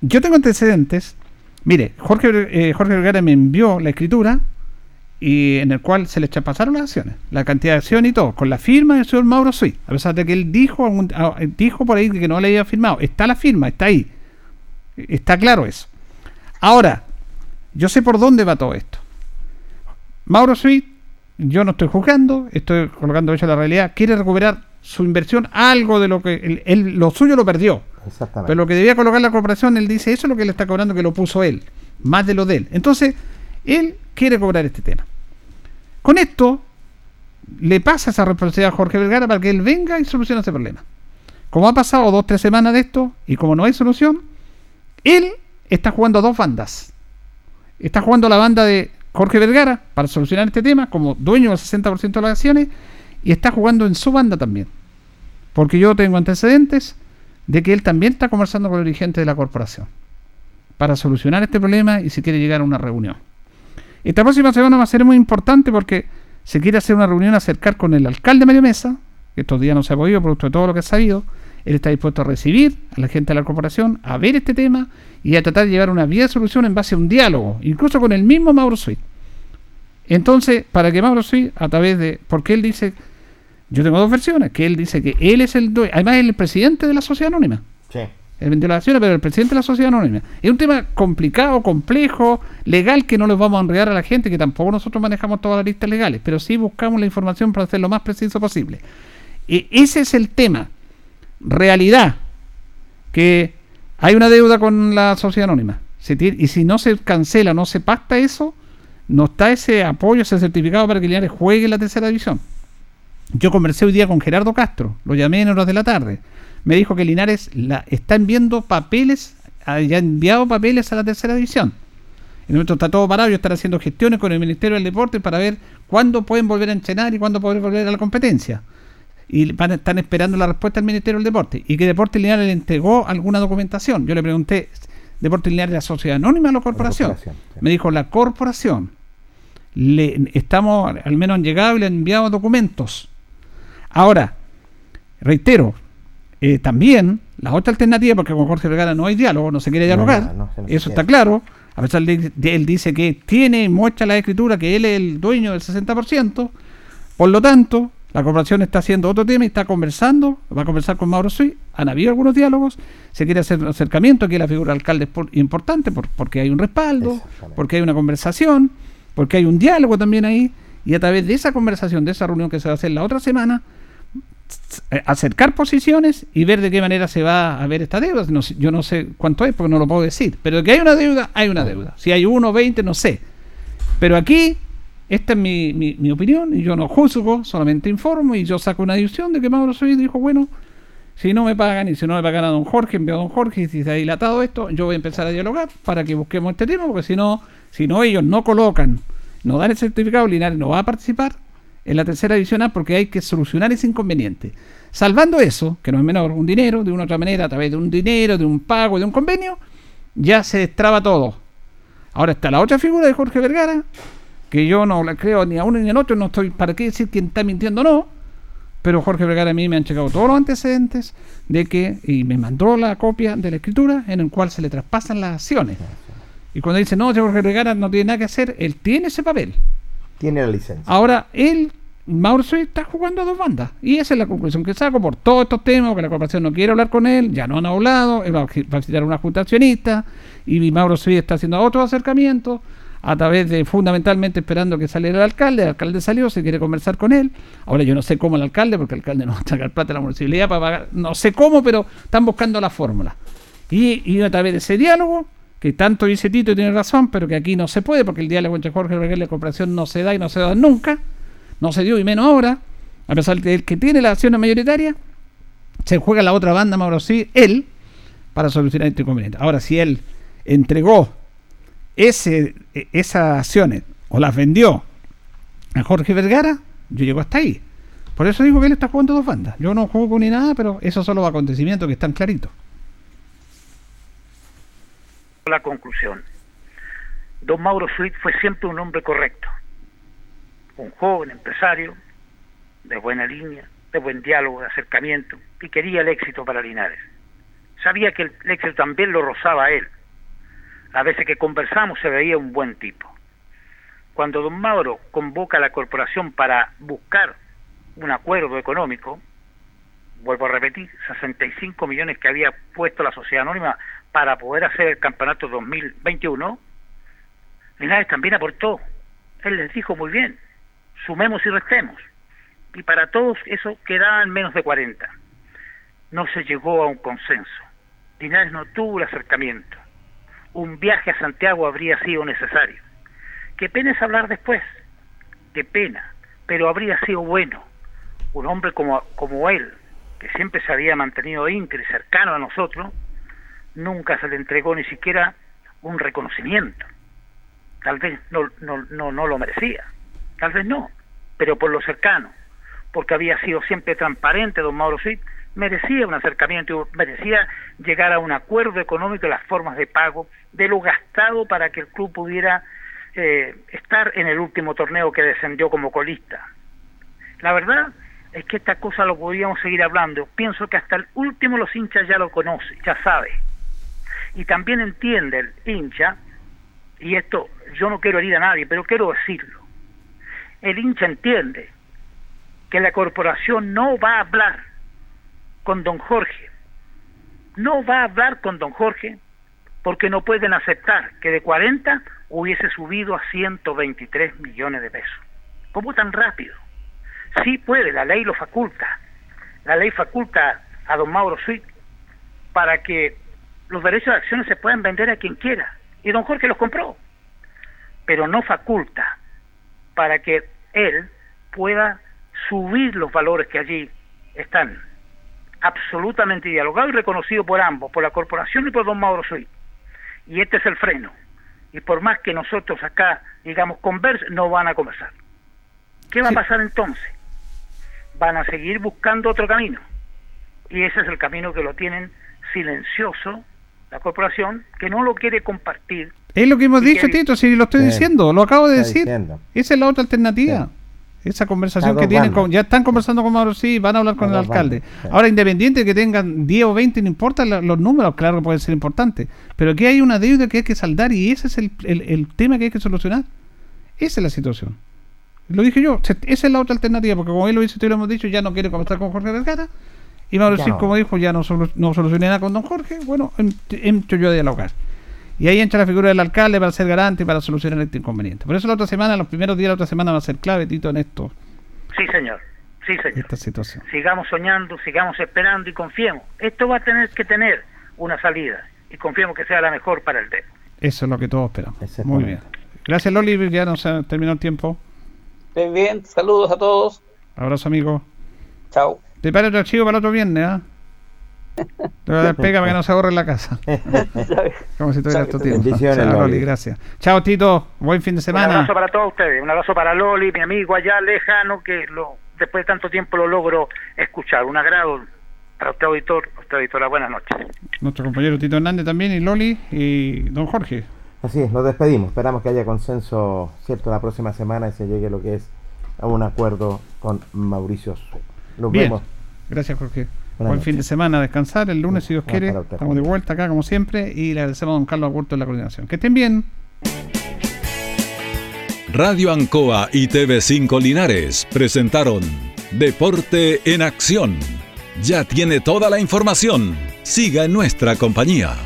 yo tengo antecedentes. Mire, Jorge, eh, Jorge Vergara me envió la escritura y en el cual se le pasaron las acciones, la cantidad de acciones y todo, con la firma del señor Mauro Suí, a pesar de que él dijo, dijo por ahí que no le había firmado. Está la firma, está ahí. Está claro eso. Ahora, yo sé por dónde va todo esto. Mauro Sweet, yo no estoy juzgando, estoy colocando hecho la realidad, quiere recuperar su inversión, algo de lo que él, lo suyo lo perdió. Pero lo que debía colocar la corporación, él dice, eso es lo que le está cobrando que lo puso él, más de lo de él. Entonces, él quiere cobrar este tema. Con esto, le pasa esa responsabilidad a Jorge Vergara para que él venga y solucione ese problema. Como ha pasado dos, tres semanas de esto, y como no hay solución, él está jugando dos bandas. Está jugando la banda de Jorge Vergara para solucionar este tema como dueño del 60% de las acciones y está jugando en su banda también. Porque yo tengo antecedentes de que él también está conversando con el dirigente de la corporación para solucionar este problema y si quiere llegar a una reunión. Esta próxima semana va a ser muy importante porque se quiere hacer una reunión, acercar con el alcalde Mario Mesa, que estos días no se ha podido, producto de todo lo que ha sabido, él está dispuesto a recibir a la gente de la corporación, a ver este tema y a tratar de llevar una vía de solución en base a un diálogo, incluso con el mismo Mauro Sweet. Entonces, para que Mauro Sweet, a través de. Porque él dice. Yo tengo dos versiones: que él dice que él es el. Además, es el presidente de la sociedad anónima. Sí. Las acciones, pero el presidente de la sociedad anónima. Es un tema complicado, complejo, legal, que no les vamos a enredar a la gente, que tampoco nosotros manejamos todas las listas legales, pero sí buscamos la información para hacer lo más preciso posible. Y ese es el tema realidad que hay una deuda con la sociedad anónima. y si no se cancela, no se pacta eso, no está ese apoyo, ese certificado para que Linares juegue la tercera división. Yo conversé hoy día con Gerardo Castro, lo llamé en horas de la tarde. Me dijo que Linares la, está enviando papeles, ha enviado papeles a la tercera división. En el momento está todo parado, yo estaré haciendo gestiones con el Ministerio del Deporte para ver cuándo pueden volver a entrenar y cuándo pueden volver a la competencia y van, están esperando la respuesta del Ministerio del Deporte y que Deporte Lineal le entregó alguna documentación. Yo le pregunté, ¿Deporte Lineal es la sociedad anónima o la corporación? Me dijo, la corporación. Le, estamos, al menos han llegado y le han enviado documentos. Ahora, reitero, eh, también la otra alternativa, porque con Jorge Vergara no hay diálogo, no se quiere dialogar, eso está claro. A pesar de que él dice que tiene, muestra la escritura que él es el dueño del 60%, por lo tanto, la corporación está haciendo otro tema y está conversando, va a conversar con Mauro Suy, han habido algunos diálogos, se quiere hacer un acercamiento, aquí la figura del alcalde es importante porque hay un respaldo, porque hay una conversación, porque hay un diálogo también ahí, y a través de esa conversación, de esa reunión que se va a hacer la otra semana, acercar posiciones y ver de qué manera se va a ver esta deuda. yo no sé cuánto es porque no lo puedo decir, pero que hay una deuda, hay una deuda. Si hay uno, veinte, no sé. Pero aquí esta es mi, mi, opinión y yo no juzgo, solamente informo y yo saco una decisión de que Mauro Soy dijo, bueno, si no me pagan y si no me pagan a don Jorge, envío a don Jorge y si se ha dilatado esto, yo voy a empezar a dialogar para que busquemos este tema, porque si no, si no ellos no colocan, no dan el certificado, Linares no va a participar en la tercera división A porque hay que solucionar ese inconveniente. Salvando eso, que no es menor, un dinero, de una u otra manera, a través de un dinero, de un pago, de un convenio, ya se destraba todo. Ahora está la otra figura de Jorge Vergara, que yo no la creo ni a uno ni al otro, no estoy para qué decir quién está mintiendo o no, pero Jorge Vergara a mí me han llegado todos los antecedentes de que, y me mandó la copia de la escritura en el cual se le traspasan las acciones. Y cuando dice, no, Jorge Vergara no tiene nada que hacer, él tiene ese papel. Tiene la licencia. Ahora, él, Mauro está jugando a dos bandas. Y esa es la conclusión que saco por todos estos temas, que la corporación no quiere hablar con él, ya no han hablado, va a visitar una junta accionista, y Mauro Soy está haciendo otro acercamiento a través de fundamentalmente esperando que saliera el alcalde, el alcalde salió, se quiere conversar con él, ahora yo no sé cómo el alcalde, porque el alcalde no va a sacar plata a la municipalidad para pagar, no sé cómo, pero están buscando la fórmula. Y, a través de ese diálogo, que tanto dice Tito y tiene razón, pero que aquí no se puede, porque el diálogo entre Jorge y la cooperación no se da y no se da nunca, no se dio y menos ahora, a pesar de que tiene la acción mayoritaria, se juega la otra banda, Mauro sí, él, para solucionar este inconveniente. Ahora, si él entregó ese, e, esas acciones o las vendió a Jorge Vergara, yo llego hasta ahí. Por eso digo que él está jugando dos bandas. Yo no juego ni nada, pero esos son los acontecimientos que están claritos. La conclusión. don Mauro Suit fue siempre un hombre correcto, un joven empresario, de buena línea, de buen diálogo, de acercamiento, y quería el éxito para Linares. Sabía que el éxito también lo rozaba a él. A veces que conversamos se veía un buen tipo. Cuando don Mauro convoca a la corporación para buscar un acuerdo económico, vuelvo a repetir, 65 millones que había puesto la sociedad anónima para poder hacer el campeonato 2021, Linares también aportó. Él les dijo muy bien, sumemos y restemos. Y para todos eso quedaban menos de 40. No se llegó a un consenso. Linares no tuvo el acercamiento. Un viaje a Santiago habría sido necesario. Qué pena es hablar después. Qué pena. Pero habría sido bueno. Un hombre como, como él, que siempre se había mantenido íntegro y cercano a nosotros, nunca se le entregó ni siquiera un reconocimiento. Tal vez no, no, no, no lo merecía, tal vez no, pero por lo cercano, porque había sido siempre transparente don Mauro Suit, merecía un acercamiento, merecía llegar a un acuerdo económico de las formas de pago, de lo gastado para que el club pudiera eh, estar en el último torneo que descendió como colista. La verdad es que esta cosa lo podríamos seguir hablando. Pienso que hasta el último los hinchas ya lo conocen, ya sabe. Y también entiende el hincha, y esto yo no quiero herir a nadie, pero quiero decirlo. El hincha entiende que la corporación no va a hablar con don Jorge. No va a hablar con don Jorge porque no pueden aceptar que de 40 hubiese subido a 123 millones de pesos. ¿Cómo tan rápido? Sí puede, la ley lo faculta. La ley faculta a don Mauro Suit para que los derechos de acciones se puedan vender a quien quiera. Y don Jorge los compró. Pero no faculta para que él pueda subir los valores que allí están. Absolutamente dialogado y reconocido por ambos, por la corporación y por don Mauro Suit. Y este es el freno. Y por más que nosotros acá, digamos, conversen, no van a conversar. ¿Qué va a pasar entonces? Van a seguir buscando otro camino. Y ese es el camino que lo tienen silencioso, la corporación, que no lo quiere compartir. Es lo que hemos dicho, Tito, si lo estoy diciendo, lo acabo de decir. Esa es la otra alternativa. Esa conversación que tienen, con, ya están conversando con Mauro, sí, van a hablar con el alcalde. Ahora, independiente de que tengan 10 o 20, no importa los números, claro que pueden ser importantes, pero aquí hay una deuda que hay que saldar y ese es el, el, tema que hay que solucionar. Esa es la situación. Lo dije yo, esa es la otra alternativa, porque como él lo dice, tú lo hemos dicho, ya no quiere conversar con Jorge Vergara, y Mauro, sí, como dijo, ya no, no solucioné nada con don Jorge, bueno, entro yo a dialogar. Y ahí entra la figura del alcalde para ser garante y para solucionar este inconveniente. Por eso la otra semana, los primeros días de la otra semana va a ser clave, Tito, en esto. Sí, señor. Sí, señor. Esta situación. Sigamos soñando, sigamos esperando y confiemos. Esto va a tener que tener una salida y confiemos que sea la mejor para el tema. Eso es lo que todos esperamos. Muy bien. Gracias, Loli, ya nos ha terminado el tiempo. Bien, bien. Saludos a todos. Abrazo, amigo. Chao. Te pare otro archivo para el otro viernes, ¿ah? Te voy a dar pega para que no se ahorre en la casa. Como si tuvieras tu tiempo. Chao, Loli, gracias. Chao, Tito. Buen fin de semana. Un abrazo para todos ustedes. Un abrazo para Loli, mi amigo allá lejano, que lo, después de tanto tiempo lo logro escuchar. Un agrado para usted, auditor. Usted, auditora, buenas noches. Nuestro compañero Tito Hernández también, y Loli, y don Jorge. Así es, nos despedimos. Esperamos que haya consenso, cierto, la próxima semana y se llegue lo que es a un acuerdo con Mauricio. Nos vemos. Gracias, Jorge. Buen fin de semana, descansar. El lunes, si Dios quiere, estamos de vuelta acá como siempre. Y le agradecemos a don Carlos Agurto en la coordinación. Que estén bien. Radio Ancoa y TV5 Linares presentaron Deporte en Acción. Ya tiene toda la información. Siga en nuestra compañía.